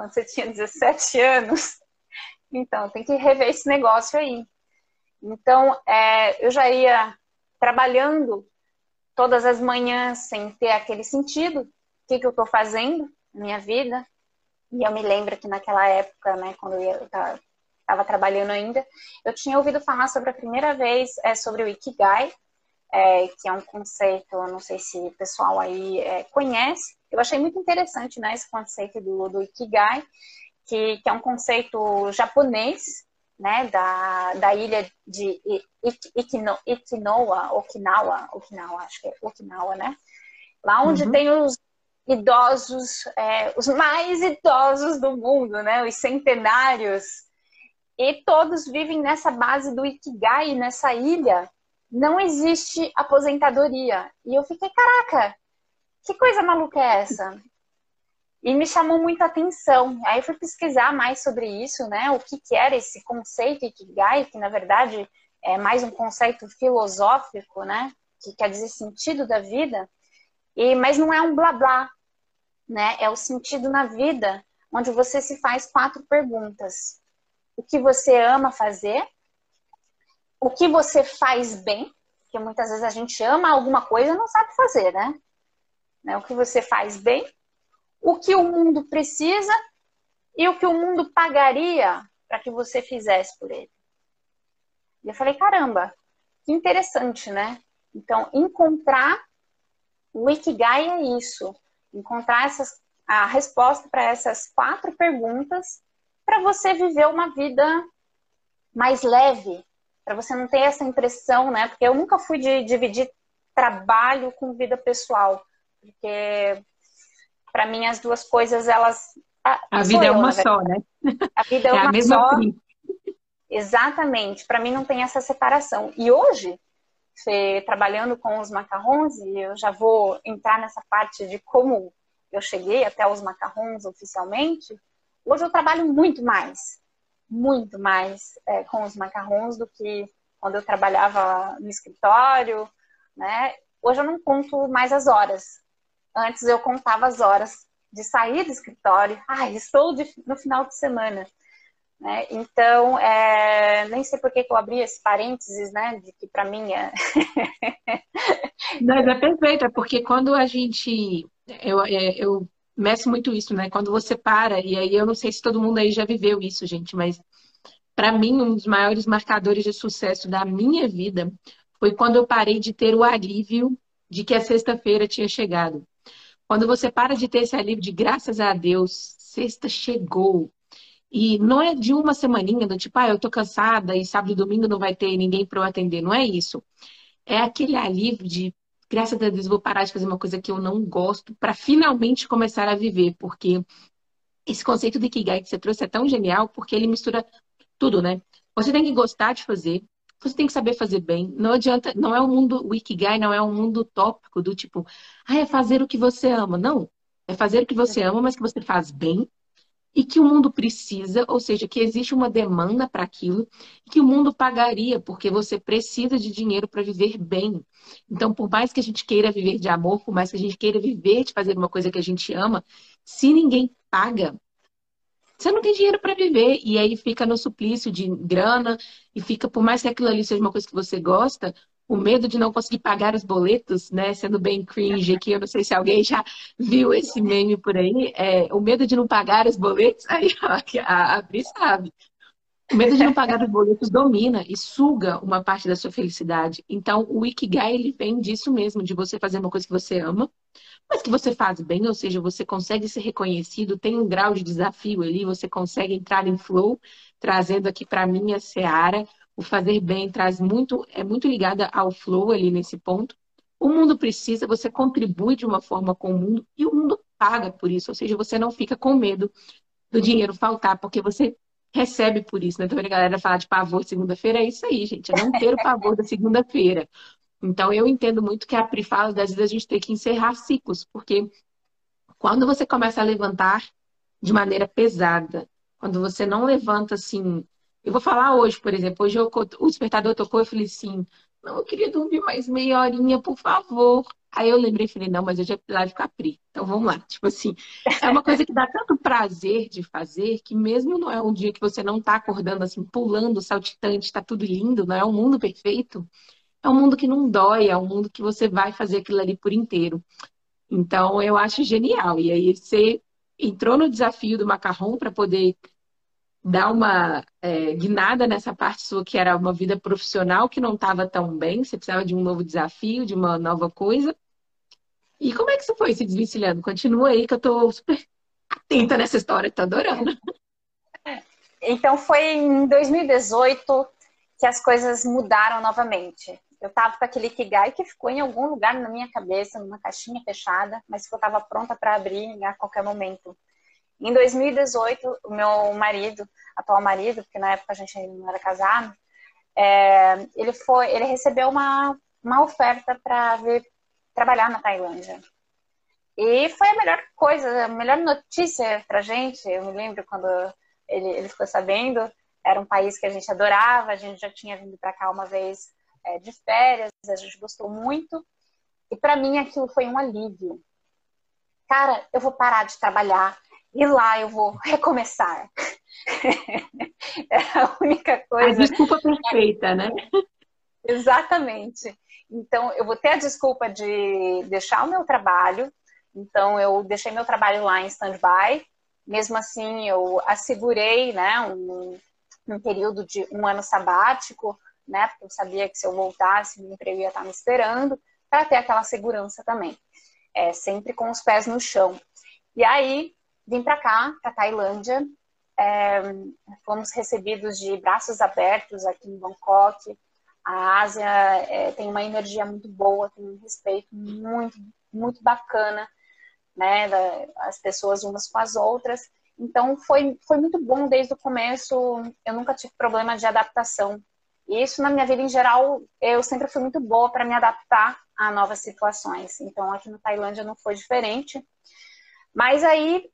quando você tinha 17 anos? Então, tem que rever esse negócio aí." Então, é, eu já ia trabalhando todas as manhãs sem ter aquele sentido. O que, que eu estou fazendo na minha vida? E eu me lembro que naquela época, né, quando eu estava trabalhando ainda, eu tinha ouvido falar sobre a primeira vez é, sobre o Ikigai, é, que é um conceito, não sei se o pessoal aí é, conhece. Eu achei muito interessante né, esse conceito do, do Ikigai, que, que é um conceito japonês, né, da, da ilha de Ikino, Ikinoa, Okinawa, Okinawa, acho que é Okinawa, né? Lá onde uhum. tem os idosos, é, os mais idosos do mundo, né? Os centenários. E todos vivem nessa base do Ikigai, nessa ilha. Não existe aposentadoria. E eu fiquei, caraca, que coisa maluca é essa? E me chamou muita atenção. Aí fui pesquisar mais sobre isso, né? O que, que era esse conceito Ikigai, que na verdade é mais um conceito filosófico, né? Que quer dizer sentido da vida. E, mas não é um blá blá, né? É o sentido na vida, onde você se faz quatro perguntas: o que você ama fazer, o que você faz bem Porque muitas vezes a gente ama alguma coisa e não sabe fazer, né? Né? O que você faz bem, o que o mundo precisa e o que o mundo pagaria para que você fizesse por ele. E eu falei, caramba, que interessante, né? Então, encontrar o Ikigai é isso. Encontrar essas, a resposta para essas quatro perguntas para você viver uma vida mais leve, para você não ter essa impressão, né? Porque eu nunca fui de dividir trabalho com vida pessoal, porque para mim as duas coisas elas a, a vida é eu, é uma só, né? A vida é, é uma só. Exatamente. Para mim não tem essa separação. E hoje, você, trabalhando com os macarrons, e eu já vou entrar nessa parte de como eu cheguei até os macarrons oficialmente, hoje eu trabalho muito mais, muito mais é, com os macarrons do que quando eu trabalhava no escritório, né? Hoje eu não conto mais as horas. Antes eu contava as horas de sair do escritório. Ai, estou de, no final de semana. Né? Então, é, nem sei por que eu abri esse parênteses, né? De que para mim é. Mas é perfeito, porque quando a gente. Eu, é, eu meço muito isso, né? Quando você para, e aí eu não sei se todo mundo aí já viveu isso, gente, mas para mim, um dos maiores marcadores de sucesso da minha vida foi quando eu parei de ter o alívio de que a sexta-feira tinha chegado. Quando você para de ter esse alívio de graças a Deus, sexta chegou, e não é de uma semaninha, do tipo, ah, eu tô cansada e sábado e domingo não vai ter ninguém para eu atender. Não é isso. É aquele alívio de, graças a Deus, vou parar de fazer uma coisa que eu não gosto para finalmente começar a viver. Porque esse conceito de Ikigai que você trouxe é tão genial porque ele mistura tudo, né? Você tem que gostar de fazer, você tem que saber fazer bem. Não adianta, não é um mundo, o não é um mundo utópico do tipo, ah, é fazer o que você ama. Não. É fazer o que você ama, mas que você faz bem e que o mundo precisa, ou seja, que existe uma demanda para aquilo, que o mundo pagaria, porque você precisa de dinheiro para viver bem. Então, por mais que a gente queira viver de amor, por mais que a gente queira viver de fazer uma coisa que a gente ama, se ninguém paga, você não tem dinheiro para viver. E aí fica no suplício de grana, e fica, por mais que aquilo ali seja uma coisa que você gosta, o medo de não conseguir pagar os boletos, né? Sendo bem cringe aqui, eu não sei se alguém já viu esse meme por aí. É, o medo de não pagar os boletos, aí a, a Pri sabe. O medo de não pagar os boletos domina e suga uma parte da sua felicidade. Então, o Ikigai, ele vem disso mesmo, de você fazer uma coisa que você ama, mas que você faz bem, ou seja, você consegue ser reconhecido, tem um grau de desafio ali, você consegue entrar em flow, trazendo aqui para mim a Seara, o fazer bem traz muito, é muito ligada ao flow ali nesse ponto. O mundo precisa, você contribui de uma forma com o mundo e o mundo paga por isso, ou seja, você não fica com medo do dinheiro faltar, porque você recebe por isso, né? Então a galera fala de pavor segunda-feira, é isso aí, gente, é não ter o pavor da segunda-feira. Então eu entendo muito que a Pri fala, às vezes a gente tem que encerrar ciclos, porque quando você começa a levantar de maneira pesada, quando você não levanta assim eu vou falar hoje, por exemplo. Hoje eu, o despertador tocou, eu falei assim, não, eu queria dormir mais meia horinha, por favor. Aí eu lembrei e falei, não, mas hoje é live Capri. Então vamos lá. Tipo assim, é uma coisa que dá tanto prazer de fazer que mesmo não é um dia que você não tá acordando assim, pulando, saltitante, tá tudo lindo, não é um mundo perfeito. É um mundo que não dói, é um mundo que você vai fazer aquilo ali por inteiro. Então eu acho genial. E aí você entrou no desafio do macarrão para poder dar uma é, guinada nessa parte sua que era uma vida profissional que não estava tão bem, você precisava de um novo desafio, de uma nova coisa. E como é que você foi se desvencilhando? Continua aí que eu estou super atenta nessa história, estou adorando. Então foi em 2018 que as coisas mudaram novamente. Eu estava com aquele Kigai que ficou em algum lugar na minha cabeça, numa caixinha fechada, mas que eu estava pronta para abrir a qualquer momento. Em 2018, o meu marido, atual marido, porque na época a gente ainda não era casado, é, ele foi, ele recebeu uma, uma oferta para vir trabalhar na Tailândia. E foi a melhor coisa, a melhor notícia pra gente. Eu me lembro quando ele, ele ficou sabendo, era um país que a gente adorava, a gente já tinha vindo para cá uma vez é, de férias, a gente gostou muito. E para mim aquilo foi um alívio. Cara, eu vou parar de trabalhar, e lá eu vou recomeçar. é a única coisa. A desculpa perfeita, né? Exatamente. Então, eu vou ter a desculpa de deixar o meu trabalho. Então, eu deixei meu trabalho lá em stand-by. Mesmo assim, eu assegurei né, um, um período de um ano sabático, né? Porque eu sabia que se eu voltasse, meu emprego ia estar me esperando, para ter aquela segurança também. É, sempre com os pés no chão. E aí, vim para cá, para Tailândia. É, fomos recebidos de braços abertos aqui em Bangkok. A Ásia é, tem uma energia muito boa, tem um respeito muito, muito bacana, né? as pessoas umas com as outras. Então foi, foi muito bom desde o começo. Eu nunca tive problema de adaptação. E isso na minha vida em geral, eu sempre fui muito boa para me adaptar a novas situações. Então aqui no Tailândia não foi diferente. Mas aí,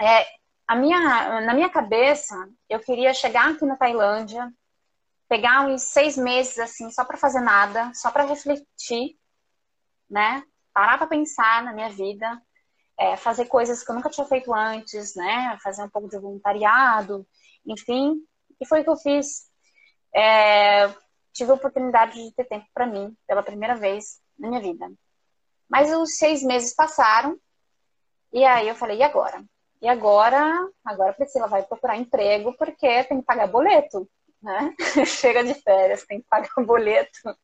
é, a minha, na minha cabeça, eu queria chegar aqui na Tailândia, pegar uns seis meses assim, só para fazer nada, só para refletir, né? Parar para pensar na minha vida, é, fazer coisas que eu nunca tinha feito antes, né? Fazer um pouco de voluntariado, enfim. E foi o que eu fiz. É, tive a oportunidade de ter tempo para mim pela primeira vez na minha vida. Mas os seis meses passaram e aí eu falei, e agora? E agora, agora a Priscila vai procurar emprego porque tem que pagar boleto, né? Chega de férias, tem que pagar boleto.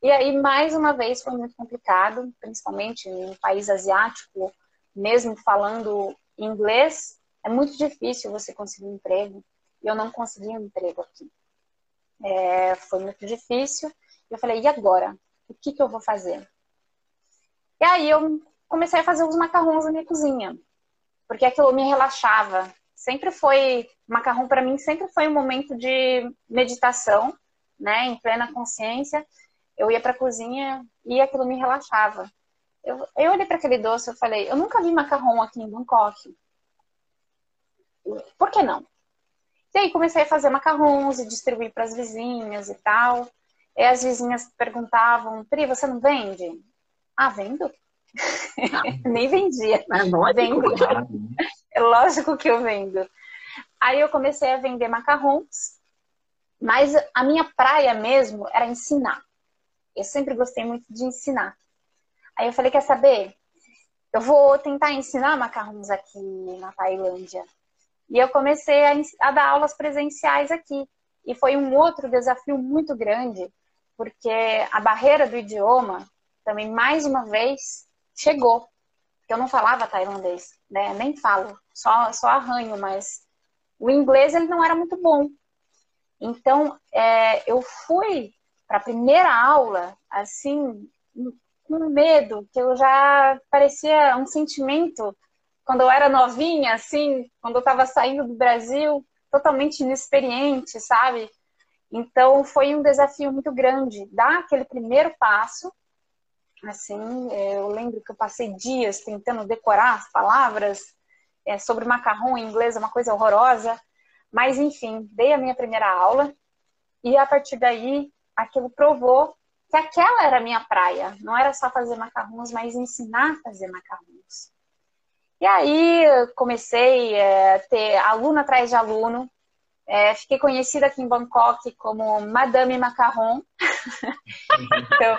E aí, mais uma vez, foi muito complicado, principalmente em um país asiático, mesmo falando inglês, é muito difícil você conseguir um emprego. E eu não consegui um emprego aqui. É, foi muito difícil. Eu falei, e agora? O que, que eu vou fazer? E aí eu comecei a fazer os macarrões na minha cozinha, porque aquilo me relaxava. Sempre foi, macarrão para mim sempre foi um momento de meditação, né, em plena consciência. Eu ia para a cozinha e aquilo me relaxava. Eu, eu olhei para aquele doce e falei, eu nunca vi macarrão aqui em Bangkok. Por que não? E aí comecei a fazer macarrons e distribuir para as vizinhas e tal. E as vizinhas perguntavam, Pri, você não vende? Ah, vendo? Nem vendia. É lógico. É lógico que eu vendo. Aí eu comecei a vender macarrons, mas a minha praia mesmo era ensinar. Eu sempre gostei muito de ensinar. Aí eu falei, quer saber? Eu vou tentar ensinar macarrons aqui na Tailândia. E eu comecei a, a dar aulas presenciais aqui. E foi um outro desafio muito grande, porque a barreira do idioma também, mais uma vez, chegou. Eu não falava tailandês, né? Nem falo, só, só arranho, mas o inglês ele não era muito bom. Então, é, eu fui para a primeira aula, assim, com medo, que eu já parecia um sentimento quando eu era novinha, assim, quando eu estava saindo do Brasil, totalmente inexperiente, sabe? Então, foi um desafio muito grande dar aquele primeiro passo Assim, é, eu lembro que eu passei dias tentando decorar as palavras é, sobre macarrão em inglês, é uma coisa horrorosa. Mas, enfim, dei a minha primeira aula e a partir daí aquilo provou que aquela era a minha praia. Não era só fazer macarrões, mas ensinar a fazer macarrões. E aí comecei é, a ter aluno atrás de aluno. É, fiquei conhecida aqui em Bangkok como Madame Macarrão. então,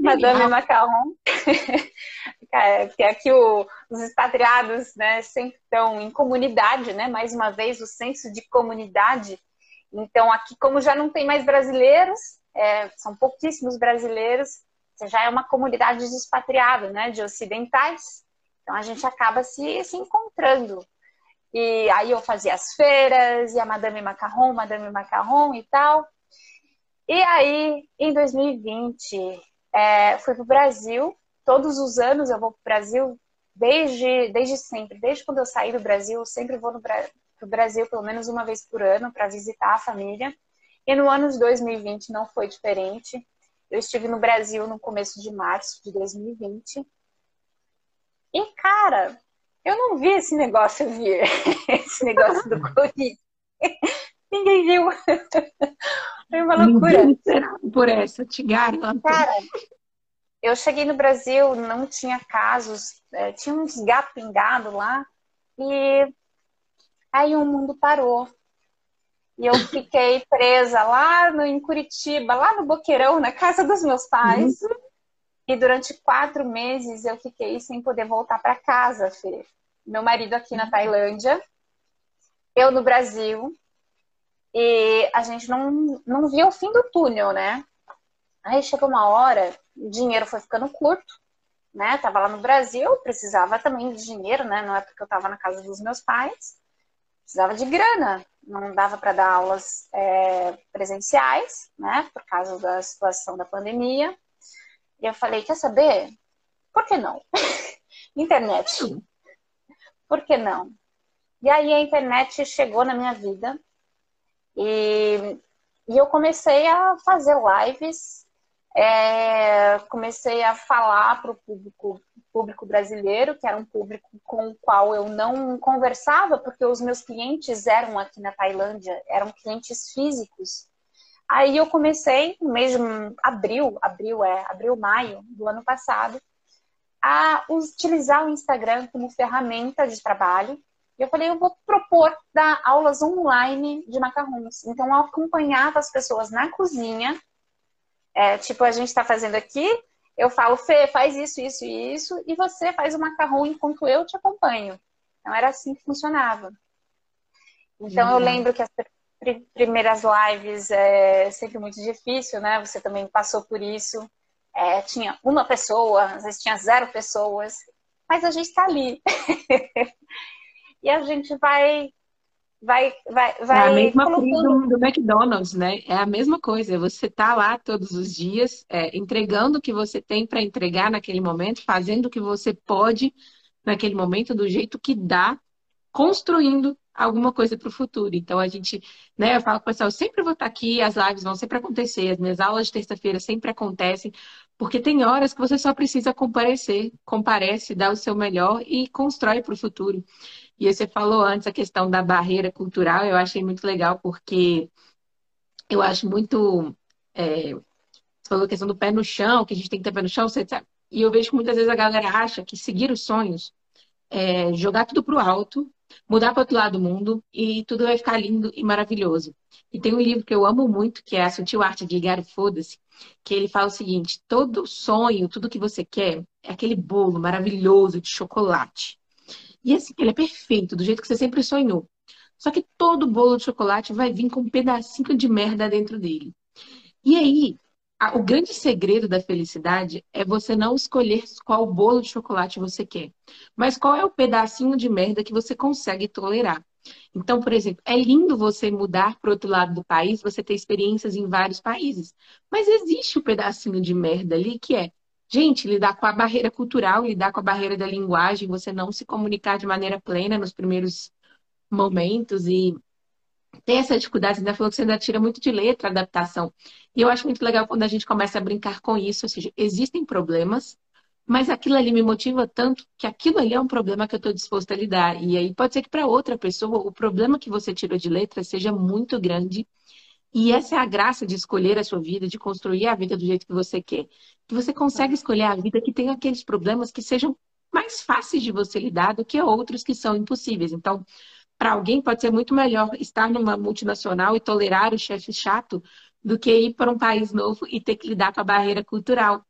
Madame Macarrão. Porque aqui o, os expatriados né, sempre estão em comunidade, né? Mais uma vez, o senso de comunidade. Então, aqui, como já não tem mais brasileiros, é, são pouquíssimos brasileiros, já é uma comunidade de expatriados, né? De ocidentais. Então, a gente acaba se, se encontrando. E aí eu fazia as feiras, e a Madame Macarrão, Madame Macarrão e tal. E aí, em 2020, é, fui para o Brasil. Todos os anos eu vou para o Brasil, desde, desde sempre. Desde quando eu saí do Brasil, eu sempre vou para o Brasil pelo menos uma vez por ano para visitar a família. E no ano de 2020 não foi diferente. Eu estive no Brasil no começo de março de 2020. E, cara, eu não vi esse negócio vir, esse negócio do Covid. Ninguém viu. Foi uma loucura. Por essa, te garanto. Cara, eu cheguei no Brasil, não tinha casos, é, tinha uns gatos pingados lá, e aí o mundo parou. E eu fiquei presa lá no, em Curitiba, lá no Boqueirão, na casa dos meus pais. Uhum. E durante quatro meses eu fiquei sem poder voltar para casa, Fê. Meu marido aqui na Tailândia, eu no Brasil. E a gente não, não via o fim do túnel, né? Aí chegou uma hora, o dinheiro foi ficando curto, né? Tava lá no Brasil, precisava também de dinheiro, né? Não é porque eu tava na casa dos meus pais, precisava de grana. Não dava para dar aulas é, presenciais, né? Por causa da situação da pandemia. E eu falei, quer saber? Por que não? internet. Por que não? E aí a internet chegou na minha vida e, e eu comecei a fazer lives é, comecei a falar para o público, público brasileiro, que era um público com o qual eu não conversava, porque os meus clientes eram aqui na Tailândia, eram clientes físicos. Aí eu comecei no mês de abril, abril é, abril, maio do ano passado, a utilizar o Instagram como ferramenta de trabalho. E eu falei, eu vou propor dar aulas online de macarrons. Então eu acompanhava as pessoas na cozinha, é, tipo, a gente está fazendo aqui, eu falo, Fê, faz isso, isso e isso, e você faz o macarrão enquanto eu te acompanho. Então era assim que funcionava. Então uhum. eu lembro que as primeiras lives é sempre muito difícil, né? Você também passou por isso. É, tinha uma pessoa, às vezes tinha zero pessoas, mas a gente está ali. e a gente vai vai, vai, vai. É a mesma colocando... do, do, McDonald's, né? É a mesma coisa. Você tá lá todos os dias, é, entregando o que você tem para entregar naquele momento, fazendo o que você pode naquele momento, do jeito que dá, construindo alguma coisa para o futuro. Então a gente, né, eu falo com o pessoal, eu sempre vou estar aqui, as lives vão sempre acontecer, as minhas aulas de terça-feira sempre acontecem, porque tem horas que você só precisa comparecer, comparece, dá o seu melhor e constrói para o futuro. E você falou antes a questão da barreira cultural, eu achei muito legal, porque eu acho muito. É, você falou a questão do pé no chão, que a gente tem que ter pé no chão, você, e eu vejo que muitas vezes a galera acha que seguir os sonhos é jogar tudo pro alto, mudar para outro lado do mundo e tudo vai ficar lindo e maravilhoso. E tem um livro que eu amo muito, que é A Sutil Arte de Ligar o Foda-se, que ele fala o seguinte: todo sonho, tudo que você quer, é aquele bolo maravilhoso de chocolate. E assim, ele é perfeito, do jeito que você sempre sonhou. Só que todo bolo de chocolate vai vir com um pedacinho de merda dentro dele. E aí, o grande segredo da felicidade é você não escolher qual bolo de chocolate você quer, mas qual é o pedacinho de merda que você consegue tolerar. Então, por exemplo, é lindo você mudar para outro lado do país, você ter experiências em vários países, mas existe o um pedacinho de merda ali que é Gente, lidar com a barreira cultural, lidar com a barreira da linguagem, você não se comunicar de maneira plena nos primeiros momentos e ter essa dificuldade, você ainda falou que você ainda tira muito de letra a adaptação. E eu acho muito legal quando a gente começa a brincar com isso, ou seja, existem problemas, mas aquilo ali me motiva tanto que aquilo ali é um problema que eu estou disposta a lidar. E aí pode ser que para outra pessoa o problema que você tirou de letra seja muito grande e essa é a graça de escolher a sua vida, de construir a vida do jeito que você quer. Que você consegue escolher a vida que tem aqueles problemas que sejam mais fáceis de você lidar do que outros que são impossíveis. Então, para alguém pode ser muito melhor estar numa multinacional e tolerar o chefe chato do que ir para um país novo e ter que lidar com a barreira cultural.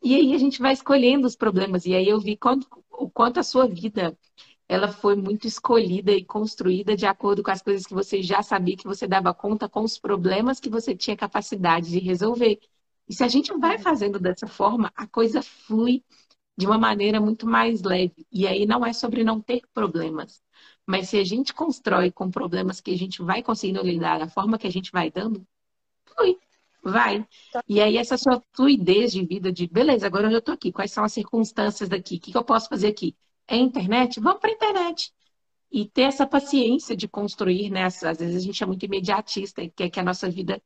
E aí a gente vai escolhendo os problemas. E aí eu vi quanto, o quanto a sua vida ela foi muito escolhida e construída de acordo com as coisas que você já sabia que você dava conta, com os problemas que você tinha capacidade de resolver. E se a gente vai fazendo dessa forma, a coisa flui de uma maneira muito mais leve. E aí não é sobre não ter problemas, mas se a gente constrói com problemas que a gente vai conseguindo lidar da forma que a gente vai dando, flui. Vai. E aí, essa sua fluidez de vida, de beleza, agora eu estou aqui, quais são as circunstâncias daqui? O que eu posso fazer aqui? é internet, vamos para a internet. E ter essa paciência de construir, né? Às vezes a gente é muito imediatista e quer que a nossa vida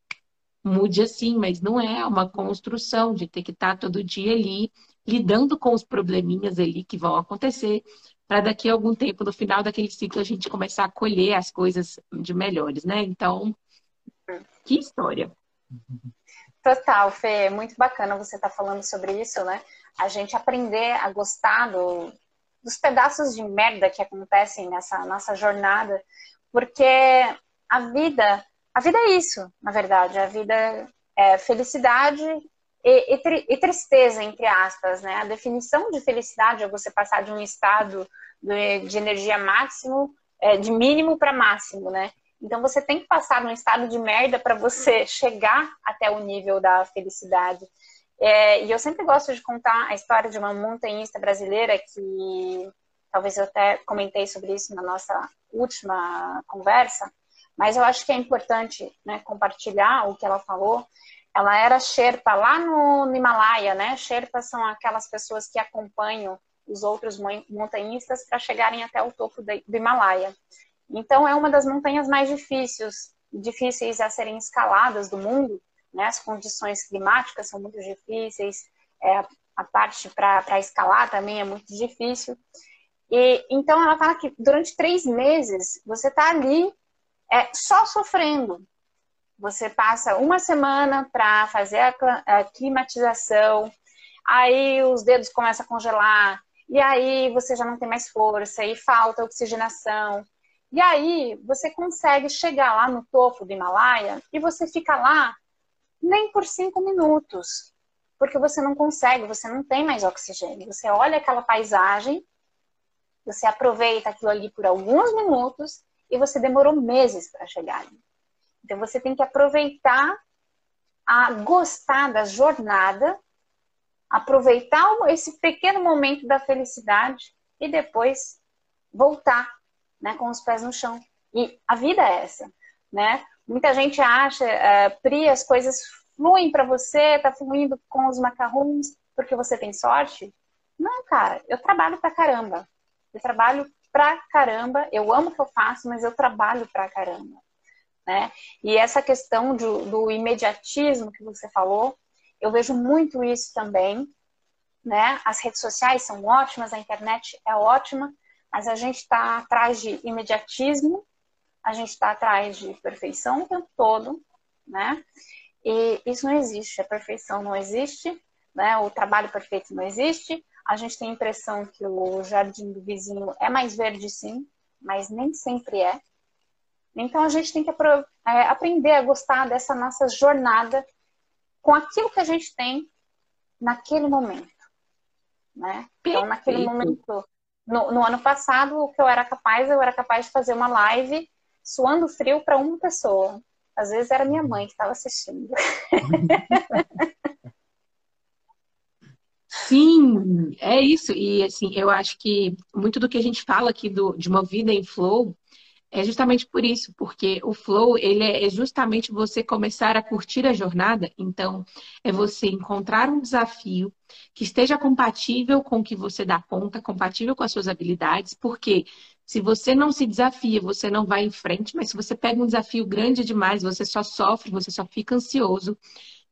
mude assim, mas não é uma construção de ter que estar todo dia ali lidando com os probleminhas ali que vão acontecer, para daqui a algum tempo, no final daquele ciclo, a gente começar a colher as coisas de melhores, né? Então, que história. Total, Fê, muito bacana você estar tá falando sobre isso, né? A gente aprender a gostar do, dos pedaços de merda que acontecem nessa nossa jornada, porque a vida, a vida é isso, na verdade. A vida é felicidade e, e, e, tristeza, entre aspas, né? A definição de felicidade é você passar de um estado de, de energia máximo, é, de mínimo para máximo, né? Então você tem que passar num estado de merda para você chegar até o nível da felicidade. É, e eu sempre gosto de contar a história de uma montanhista brasileira que talvez eu até comentei sobre isso na nossa última conversa, mas eu acho que é importante né, compartilhar o que ela falou. Ela era Sherpa lá no, no Himalaia, né? Sherpas são aquelas pessoas que acompanham os outros montanhistas para chegarem até o topo do Himalaia. Então, é uma das montanhas mais difíceis, difíceis a serem escaladas do mundo. Né? As condições climáticas são muito difíceis, é, a parte para escalar também é muito difícil. E, então, ela fala que durante três meses você está ali é, só sofrendo. Você passa uma semana para fazer a, climatização, aí os dedos começam a congelar, e aí você já não tem mais força, e falta oxigenação. E aí você consegue chegar lá no topo do Himalaia e você fica lá nem por cinco minutos, porque você não consegue, você não tem mais oxigênio. Você olha aquela paisagem, você aproveita aquilo ali por alguns minutos e você demorou meses para chegar ali. Então você tem que aproveitar a gostar da jornada, aproveitar esse pequeno momento da felicidade e depois voltar né, com os pés no chão. E a vida é essa, né? Muita gente acha, uh, Pri, as coisas fluem para você, tá fluindo com os macarrons porque você tem sorte. Não, cara, eu trabalho pra caramba. Eu trabalho pra caramba, eu amo o que eu faço, mas eu trabalho pra caramba. Né? E essa questão do, do imediatismo que você falou, eu vejo muito isso também. Né? As redes sociais são ótimas, a internet é ótima, mas a gente está atrás de imediatismo, a gente está atrás de perfeição o tempo todo, né? E isso não existe, a perfeição não existe, né? O trabalho perfeito não existe. A gente tem a impressão que o jardim do vizinho é mais verde, sim, mas nem sempre é. Então a gente tem que é, aprender a gostar dessa nossa jornada com aquilo que a gente tem naquele momento, né? Então naquele momento no, no, ano passado, o que eu era capaz, eu era capaz de fazer uma live suando frio para uma pessoa. Às vezes era minha mãe que estava assistindo. Sim, é isso. E assim, eu acho que muito do que a gente fala aqui do, de uma vida em flow é justamente por isso, porque o flow, ele é justamente você começar a curtir a jornada. Então, é você encontrar um desafio que esteja compatível com o que você dá conta, compatível com as suas habilidades, porque se você não se desafia, você não vai em frente, mas se você pega um desafio grande demais, você só sofre, você só fica ansioso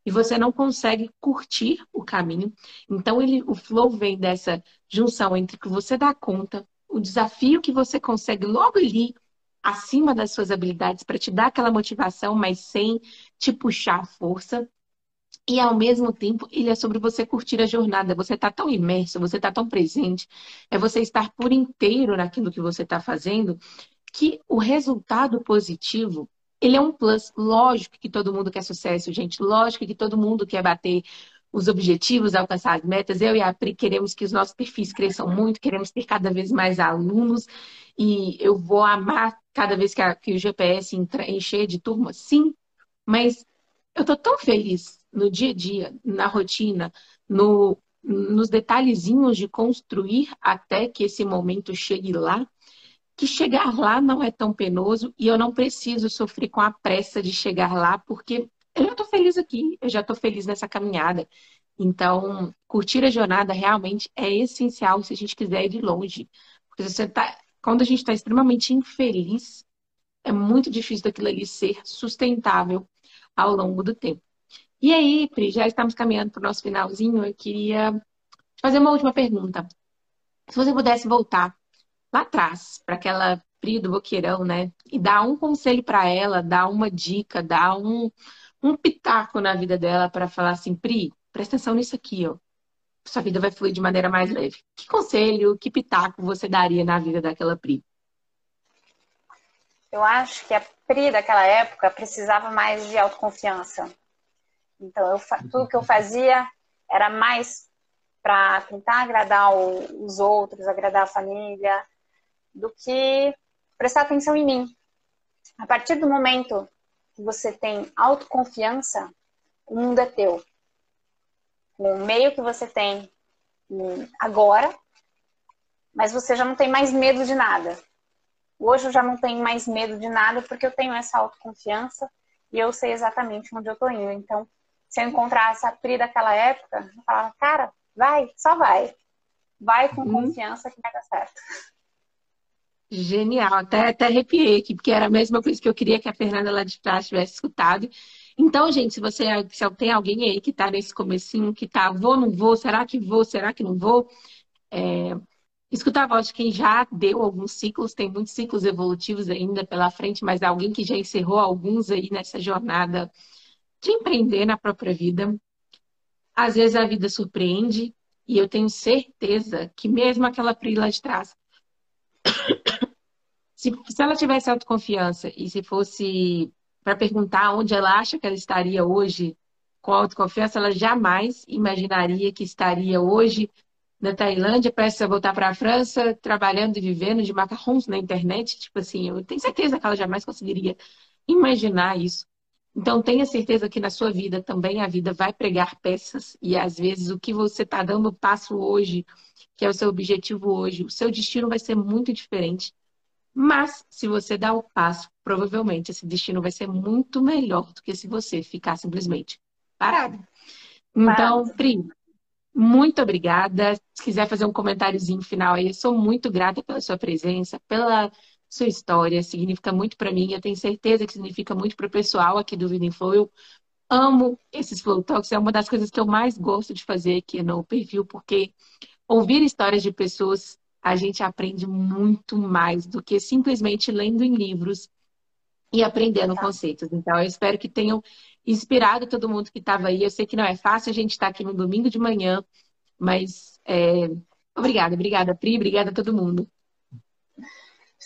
e você não consegue curtir o caminho. Então, ele, o flow vem dessa junção entre o que você dá conta, o desafio que você consegue logo ali acima das suas habilidades para te dar aquela motivação, mas sem te puxar a força. E ao mesmo tempo, ele é sobre você curtir a jornada. Você está tão imerso, você está tão presente, é você estar por inteiro naquilo que você está fazendo, que o resultado positivo, ele é um plus. Lógico que todo mundo quer sucesso, gente. Lógico que todo mundo quer bater os objetivos, alcançar as metas. Eu e a Pri queremos que os nossos perfis cresçam muito, queremos ter cada vez mais alunos e eu vou amar cada vez que, a, que o GPS encher de turma, sim, mas eu tô tão feliz no dia a dia, na rotina, no, nos detalhezinhos de construir até que esse momento chegue lá, que chegar lá não é tão penoso e eu não preciso sofrer com a pressa de chegar lá, porque eu já tô feliz aqui, eu já tô feliz nessa caminhada. Então, curtir a jornada realmente é essencial se a gente quiser ir de longe. Porque você tá, quando a gente está extremamente infeliz, é muito difícil daquilo ali ser sustentável ao longo do tempo. E aí, Pri, já estamos caminhando para o nosso finalzinho. Eu queria te fazer uma última pergunta. Se você pudesse voltar lá atrás, para aquela Pri do Boqueirão, né? E dar um conselho para ela, dar uma dica, dar um, um pitaco na vida dela para falar assim, Pri, presta atenção nisso aqui, ó sua vida vai fluir de maneira mais leve. Que conselho, que pitaco você daria na vida daquela Pri? eu acho que a Pri daquela época precisava mais de autoconfiança. Então, eu, tudo que eu fazia era mais para tentar agradar os outros, agradar a família, do que prestar atenção em mim. A partir do momento você tem autoconfiança, o mundo é teu. Com o meio que você tem agora, mas você já não tem mais medo de nada. Hoje eu já não tenho mais medo de nada porque eu tenho essa autoconfiança e eu sei exatamente onde eu tô indo. Então, se eu encontrasse a Pri daquela época, eu falava, cara, vai, só vai. Vai com uhum. confiança que vai dar certo. Genial, até, até arrepiei aqui, porque era a mesma coisa que eu queria que a Fernanda lá de trás tivesse escutado. Então, gente, se você se tem alguém aí que está nesse comecinho, que tá, vou, não vou, será que vou, será que não vou? É, escutar a voz de quem já deu alguns ciclos, tem muitos ciclos evolutivos ainda pela frente, mas alguém que já encerrou alguns aí nessa jornada de empreender na própria vida. Às vezes a vida surpreende, e eu tenho certeza que mesmo aquela Pri lá de trás, se, se ela tivesse autoconfiança e se fosse para perguntar onde ela acha que ela estaria hoje com autoconfiança, ela jamais imaginaria que estaria hoje na Tailândia, prestes a voltar para a França, trabalhando e vivendo de macarrons na internet. Tipo assim, eu tenho certeza que ela jamais conseguiria imaginar isso. Então, tenha certeza que na sua vida também a vida vai pregar peças e às vezes o que você está dando passo hoje, que é o seu objetivo hoje, o seu destino vai ser muito diferente. Mas, se você dá o passo, provavelmente esse destino vai ser muito melhor do que se você ficar simplesmente parado. Então, Pri, muito obrigada. Se quiser fazer um comentáriozinho final aí, eu sou muito grata pela sua presença, pela sua história, significa muito para mim. Eu tenho certeza que significa muito para o pessoal aqui do Vida em Flow. Eu amo esses Flow Talks, é uma das coisas que eu mais gosto de fazer aqui no perfil, porque ouvir histórias de pessoas a gente aprende muito mais do que simplesmente lendo em livros e aprendendo tá. conceitos. Então, eu espero que tenham inspirado todo mundo que estava aí. Eu sei que não é fácil a gente estar tá aqui no domingo de manhã, mas é... obrigada, obrigada, Pri, obrigada a todo mundo.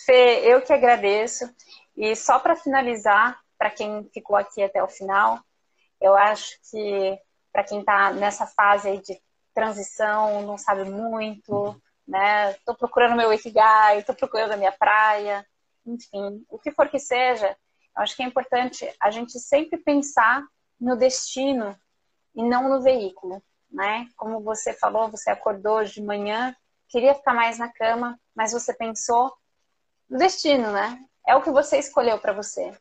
Fê, eu que agradeço. E só para finalizar, para quem ficou aqui até o final, eu acho que para quem está nessa fase de transição, não sabe muito, né? Estou procurando meu ikigai, estou procurando a minha praia, enfim, o que for que seja, eu acho que é importante a gente sempre pensar no destino e não no veículo, né? Como você falou, você acordou hoje de manhã, queria ficar mais na cama, mas você pensou do destino, né? É o que você escolheu para você.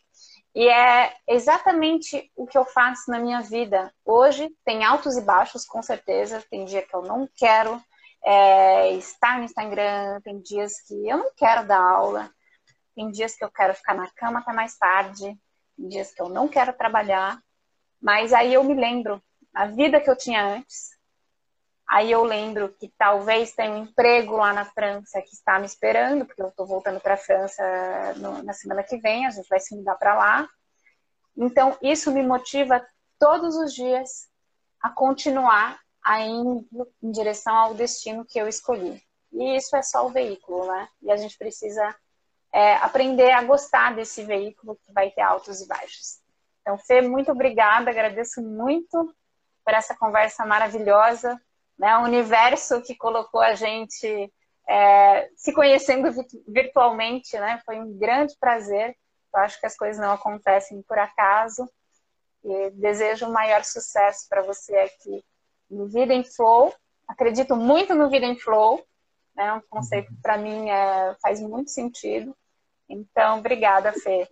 E é exatamente o que eu faço na minha vida. Hoje tem altos e baixos, com certeza. Tem dia que eu não quero é, estar no Instagram, tem dias que eu não quero dar aula, tem dias que eu quero ficar na cama até mais tarde, tem dias que eu não quero trabalhar. Mas aí eu me lembro a vida que eu tinha antes, Aí eu lembro que talvez tenha um emprego lá na França que está me esperando, porque eu estou voltando para a França no, na semana que vem, a gente vai se mudar para lá. Então, isso me motiva todos os dias a continuar a ir em direção ao destino que eu escolhi. E isso é só o veículo, né? E a gente precisa é, aprender a gostar desse veículo que vai ter altos e baixos. Então, Fê, muito obrigada, agradeço muito por essa conversa maravilhosa né? O universo que colocou a gente é, se conhecendo virtualmente, né? Foi um grande prazer. Eu acho que as coisas não acontecem por acaso. E desejo o maior sucesso para você aqui no Vida em Flow. Acredito muito no Vida em Flow. Né? Um conceito que para mim é, faz muito sentido. Então, obrigada, Fê.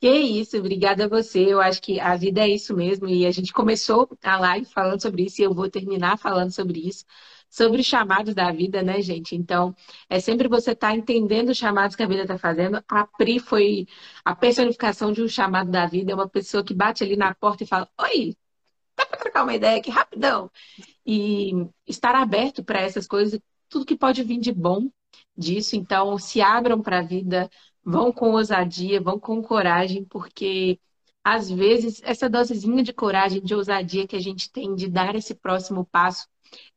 Que isso, obrigada a você. Eu acho que a vida é isso mesmo. E a gente começou a live falando sobre isso e eu vou terminar falando sobre isso, sobre os chamados da vida, né, gente? Então, é sempre você estar tá entendendo os chamados que a vida está fazendo. A Pri foi a personificação de um chamado da vida. É uma pessoa que bate ali na porta e fala: Oi, trocar uma ideia aqui rapidão? E estar aberto para essas coisas, tudo que pode vir de bom disso. Então, se abram para a vida Vão com ousadia, vão com coragem, porque às vezes essa dosezinha de coragem, de ousadia que a gente tem de dar esse próximo passo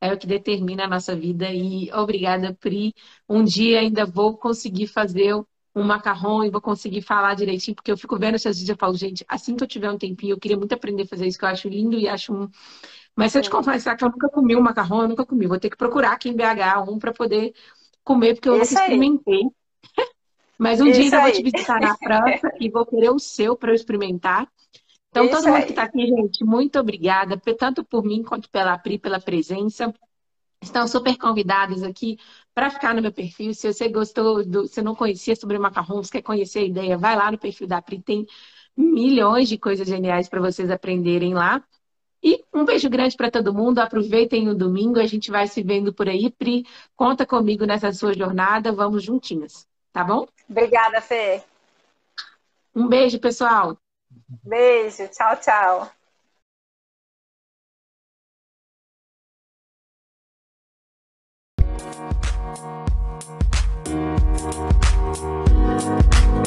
é o que determina a nossa vida. E obrigada, Pri. Um dia ainda vou conseguir fazer um macarrão e vou conseguir falar direitinho, porque eu fico vendo esses vídeos e falo, gente, assim que eu tiver um tempinho, eu queria muito aprender a fazer isso, que eu acho lindo e acho um. Mas se eu te confessar que eu nunca comi um macarrão, eu nunca comi. Vou ter que procurar aqui em BH um para poder comer, porque eu nunca experimentei. Mas um Isso dia ainda vou te visitar na França e vou querer o seu para eu experimentar. Então, Isso todo mundo aí. que está aqui, gente, muito obrigada, tanto por mim quanto pela Pri, pela presença. Estão super convidados aqui para ficar no meu perfil. Se você gostou, do, se não conhecia sobre macarrons, quer conhecer a ideia, vai lá no perfil da Pri, tem milhões de coisas geniais para vocês aprenderem lá. E um beijo grande para todo mundo. Aproveitem o domingo, a gente vai se vendo por aí. Pri, conta comigo nessa sua jornada, vamos juntinhas, tá bom? Obrigada, Fê. Um beijo, pessoal. Beijo, tchau, tchau. Thank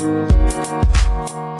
you.